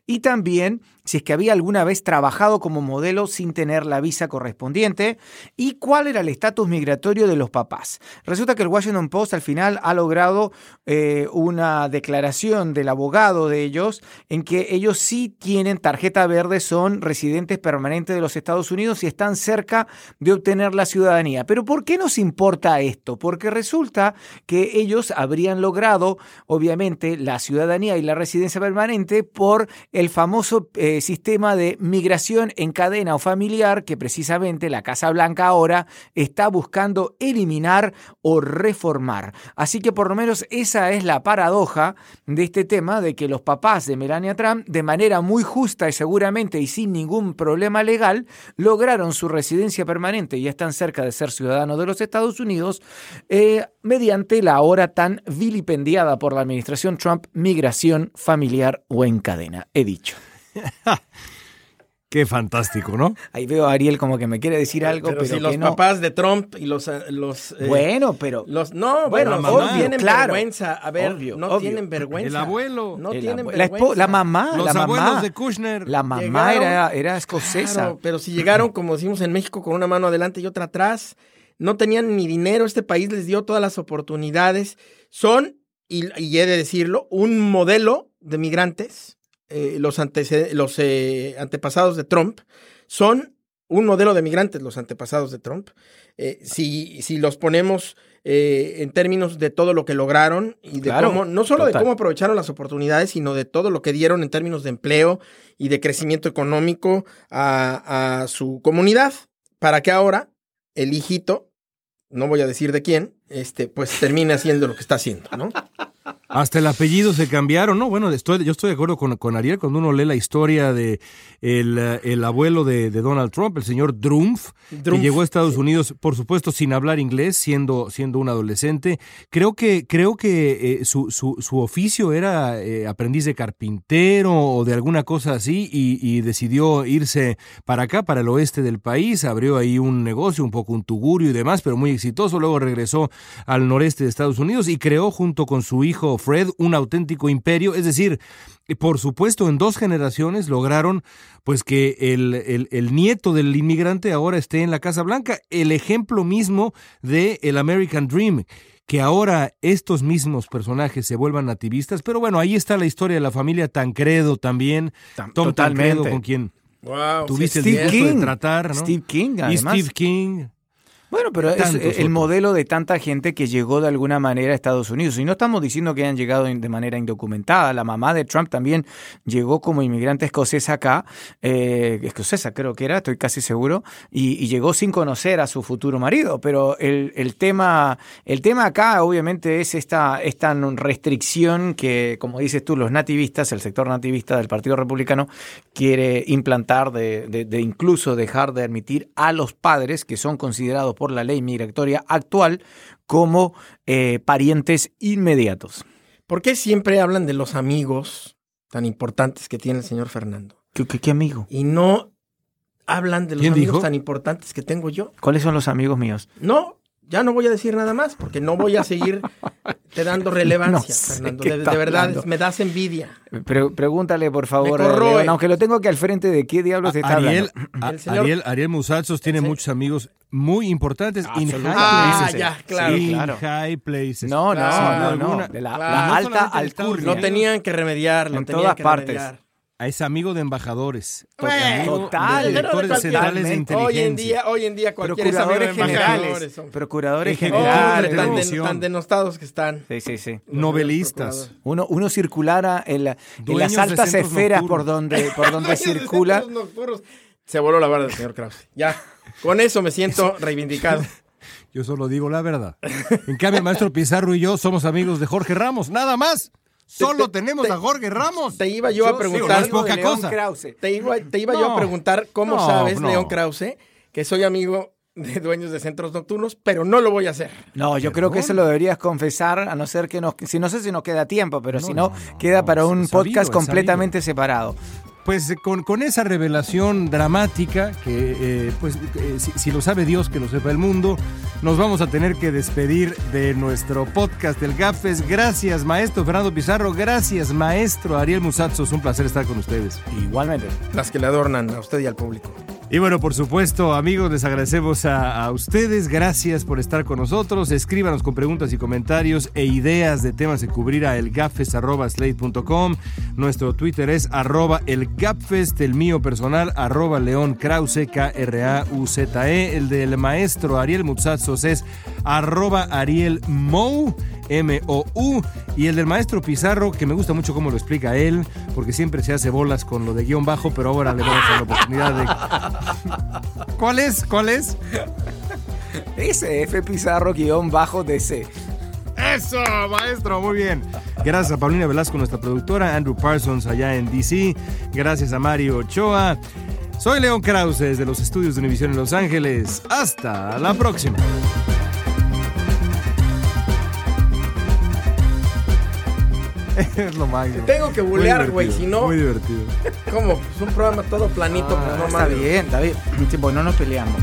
y también si es que había alguna vez trabajado como modelo sin tener la visa correspondiente y cuál era el estatus migratorio de los papás. Resulta que el Washington Post al final ha logrado eh, una declaración del abogado de ellos en que ellos sí tienen tarjeta verde, son residentes permanentes de los Estados Unidos y están cerca de obtener la ciudadanía. Pero ¿por qué nos importa esto? Porque resulta que ellos habrían logrado, obviamente, la ciudadanía y la residencia permanente por el famoso... Eh, sistema de migración en cadena o familiar que precisamente la Casa Blanca ahora está buscando eliminar o reformar. Así que por lo menos esa es la paradoja de este tema de que los papás de Melania Trump, de manera muy justa y seguramente y sin ningún problema legal, lograron su residencia permanente y están cerca de ser ciudadanos de los Estados Unidos eh, mediante la ahora tan vilipendiada por la administración Trump migración familiar o en cadena. He dicho. Qué fantástico, ¿no? Ahí veo a Ariel como que me quiere decir algo, pero, pero si los papás de Trump y los... Eh, los eh, bueno, pero... Los, no, bueno, no tienen vergüenza. A ver, no tienen vergüenza. El abuelo. No tienen vergüenza. La, mamá. Los la abuelos mamá, de Kushner. La mamá era, era escocesa. pero si llegaron, como decimos en México, con una mano adelante y otra atrás, no tenían ni dinero, este país les dio todas las oportunidades. Son, y, y he de decirlo, un modelo de migrantes eh, los, los eh, antepasados de Trump son un modelo de migrantes, los antepasados de Trump. Eh, si, si los ponemos en términos de todo lo que lograron y de cómo, no solo de cómo aprovecharon las oportunidades, sino de todo lo que dieron en términos de empleo y de crecimiento económico a, a su comunidad, para que ahora el hijito, no voy a decir de quién, este, pues termine haciendo lo que está haciendo, ¿no? Hasta el apellido se cambiaron, ¿no? Bueno, estoy, yo estoy de acuerdo con, con Ariel cuando uno lee la historia de el, el abuelo de, de, Donald Trump, el señor Drumpf, que llegó a Estados Unidos, por supuesto, sin hablar inglés, siendo, siendo un adolescente. Creo que, creo que eh, su, su, su, oficio era eh, aprendiz de carpintero o de alguna cosa así y, y, decidió irse para acá, para el oeste del país, abrió ahí un negocio, un poco un tugurio y demás, pero muy exitoso. Luego regresó al noreste de Estados Unidos y creó junto con su hijo Fred un auténtico imperio, es decir, por supuesto, en dos generaciones lograron pues que el, el, el, nieto del inmigrante ahora esté en la Casa Blanca, el ejemplo mismo de el American Dream que ahora estos mismos personajes se vuelvan nativistas, pero bueno, ahí está la historia de la familia Tancredo también, Tom Totalmente. Tancredo con quien wow, tuviste sí, el gusto King. de tratar, ¿no? Steve King, y. Steve King. Bueno, pero es Tantos el otros. modelo de tanta gente que llegó de alguna manera a Estados Unidos. Y no estamos diciendo que hayan llegado de manera indocumentada. La mamá de Trump también llegó como inmigrante escocesa acá, eh, escocesa creo que era, estoy casi seguro, y, y, llegó sin conocer a su futuro marido. Pero el, el, tema, el tema acá obviamente es esta, esta restricción que, como dices tú, los nativistas, el sector nativista del Partido Republicano, quiere implantar de, de, de incluso dejar de admitir a los padres que son considerados por la ley migratoria actual como eh, parientes inmediatos. ¿Por qué siempre hablan de los amigos tan importantes que tiene el señor Fernando? ¿Qué, qué, qué amigo? Y no hablan de los ¿Quién amigos dijo? tan importantes que tengo yo. ¿Cuáles son los amigos míos? No, ya no voy a decir nada más porque no voy a seguir te dando relevancia, No sé Fernando. De, verdad, hablando. me das envidia. Pre pregúntale, por favor, Me corroe. León, aunque lo tengo aquí al frente, ¿de qué diablos está Ariel, hablando? a- El señor- Ariel, Ariel Musazos tiene Sí. muchos amigos muy importantes in high. Ah, places. ya, claro. In claro. high places. No, no, Claro, no, no. De la, claro. la No alta alcurnia. Lo tenían que remediar, lo En tenían todas que partes. remediar. Es amigo de embajadores. Bueno, amigo total. de de directores cualquier- centrales de inteligencia. Hoy en día, hoy en día de Procuradores generales. Procuradores Oh, de generales. tan, televisión. tan denostados que están. Sí, sí, sí. Novelistas. Uno, uno circulara en, la- en las de altas esferas por donde, por donde de circula. Se voló la barda del señor Krause. Ya, con eso me siento reivindicado. Yo solo digo la verdad. En cambio, el maestro Pizarro y yo somos amigos de Jorge Ramos. Nada más. Solo te- tenemos te- a Jorge Ramos. Te iba yo, a preguntar. no es poca de León cosa. Krause. Te iba, te iba yo a preguntar cómo no, sabes, no. León Krause, que soy amigo de dueños de centros nocturnos, pero no lo voy a hacer. No, yo creo que eso lo deberías confesar, a no ser que nos, si no sé si nos queda tiempo, pero No, si no, no, no, queda para un podcast completamente separado. Pues eh, con, con esa revelación dramática, que eh, pues eh, si, si lo sabe Dios, que lo sepa el mundo, nos vamos a tener que despedir de nuestro podcast del GAFES. Gracias, maestro Fernando Pizarro. Gracias, maestro Ariel Musazzo. Es un placer estar con ustedes. Igualmente. Las que le adornan a usted y al público. Y bueno, por supuesto, amigos, les agradecemos a, ustedes. Gracias por estar con nosotros. Escríbanos con preguntas y comentarios e ideas de temas de cubrir a elgafes.slate.com. Nuestro Twitter es arroba elgapfest, el mío personal, arroba León Krause, K-R-A-U-Z-E. El del maestro Ariel Mutsazos es arroba Ariel Mou. M-O-U. Y el del maestro Pizarro, que me gusta mucho cómo lo explica él, porque siempre se hace bolas con lo de guion bajo, pero ahora le vamos a dar la oportunidad de. ¿Cuál es? ¿Cuál es? Ese F Pizarro guion bajo DC. Eso, maestro, muy bien. Gracias a Paulina Velasco, nuestra productora, Andrew Parsons allá en DC. Gracias a Mario Ochoa. Soy León Krause desde los estudios de Univisión en Los Ángeles. Hasta la próxima. es lo máximo. Tengo que bulear, güey, si no, Muy divertido. ¿cómo? Es un programa todo planito, pues no está mames. bien, está bien. Tipo, no nos peleamos.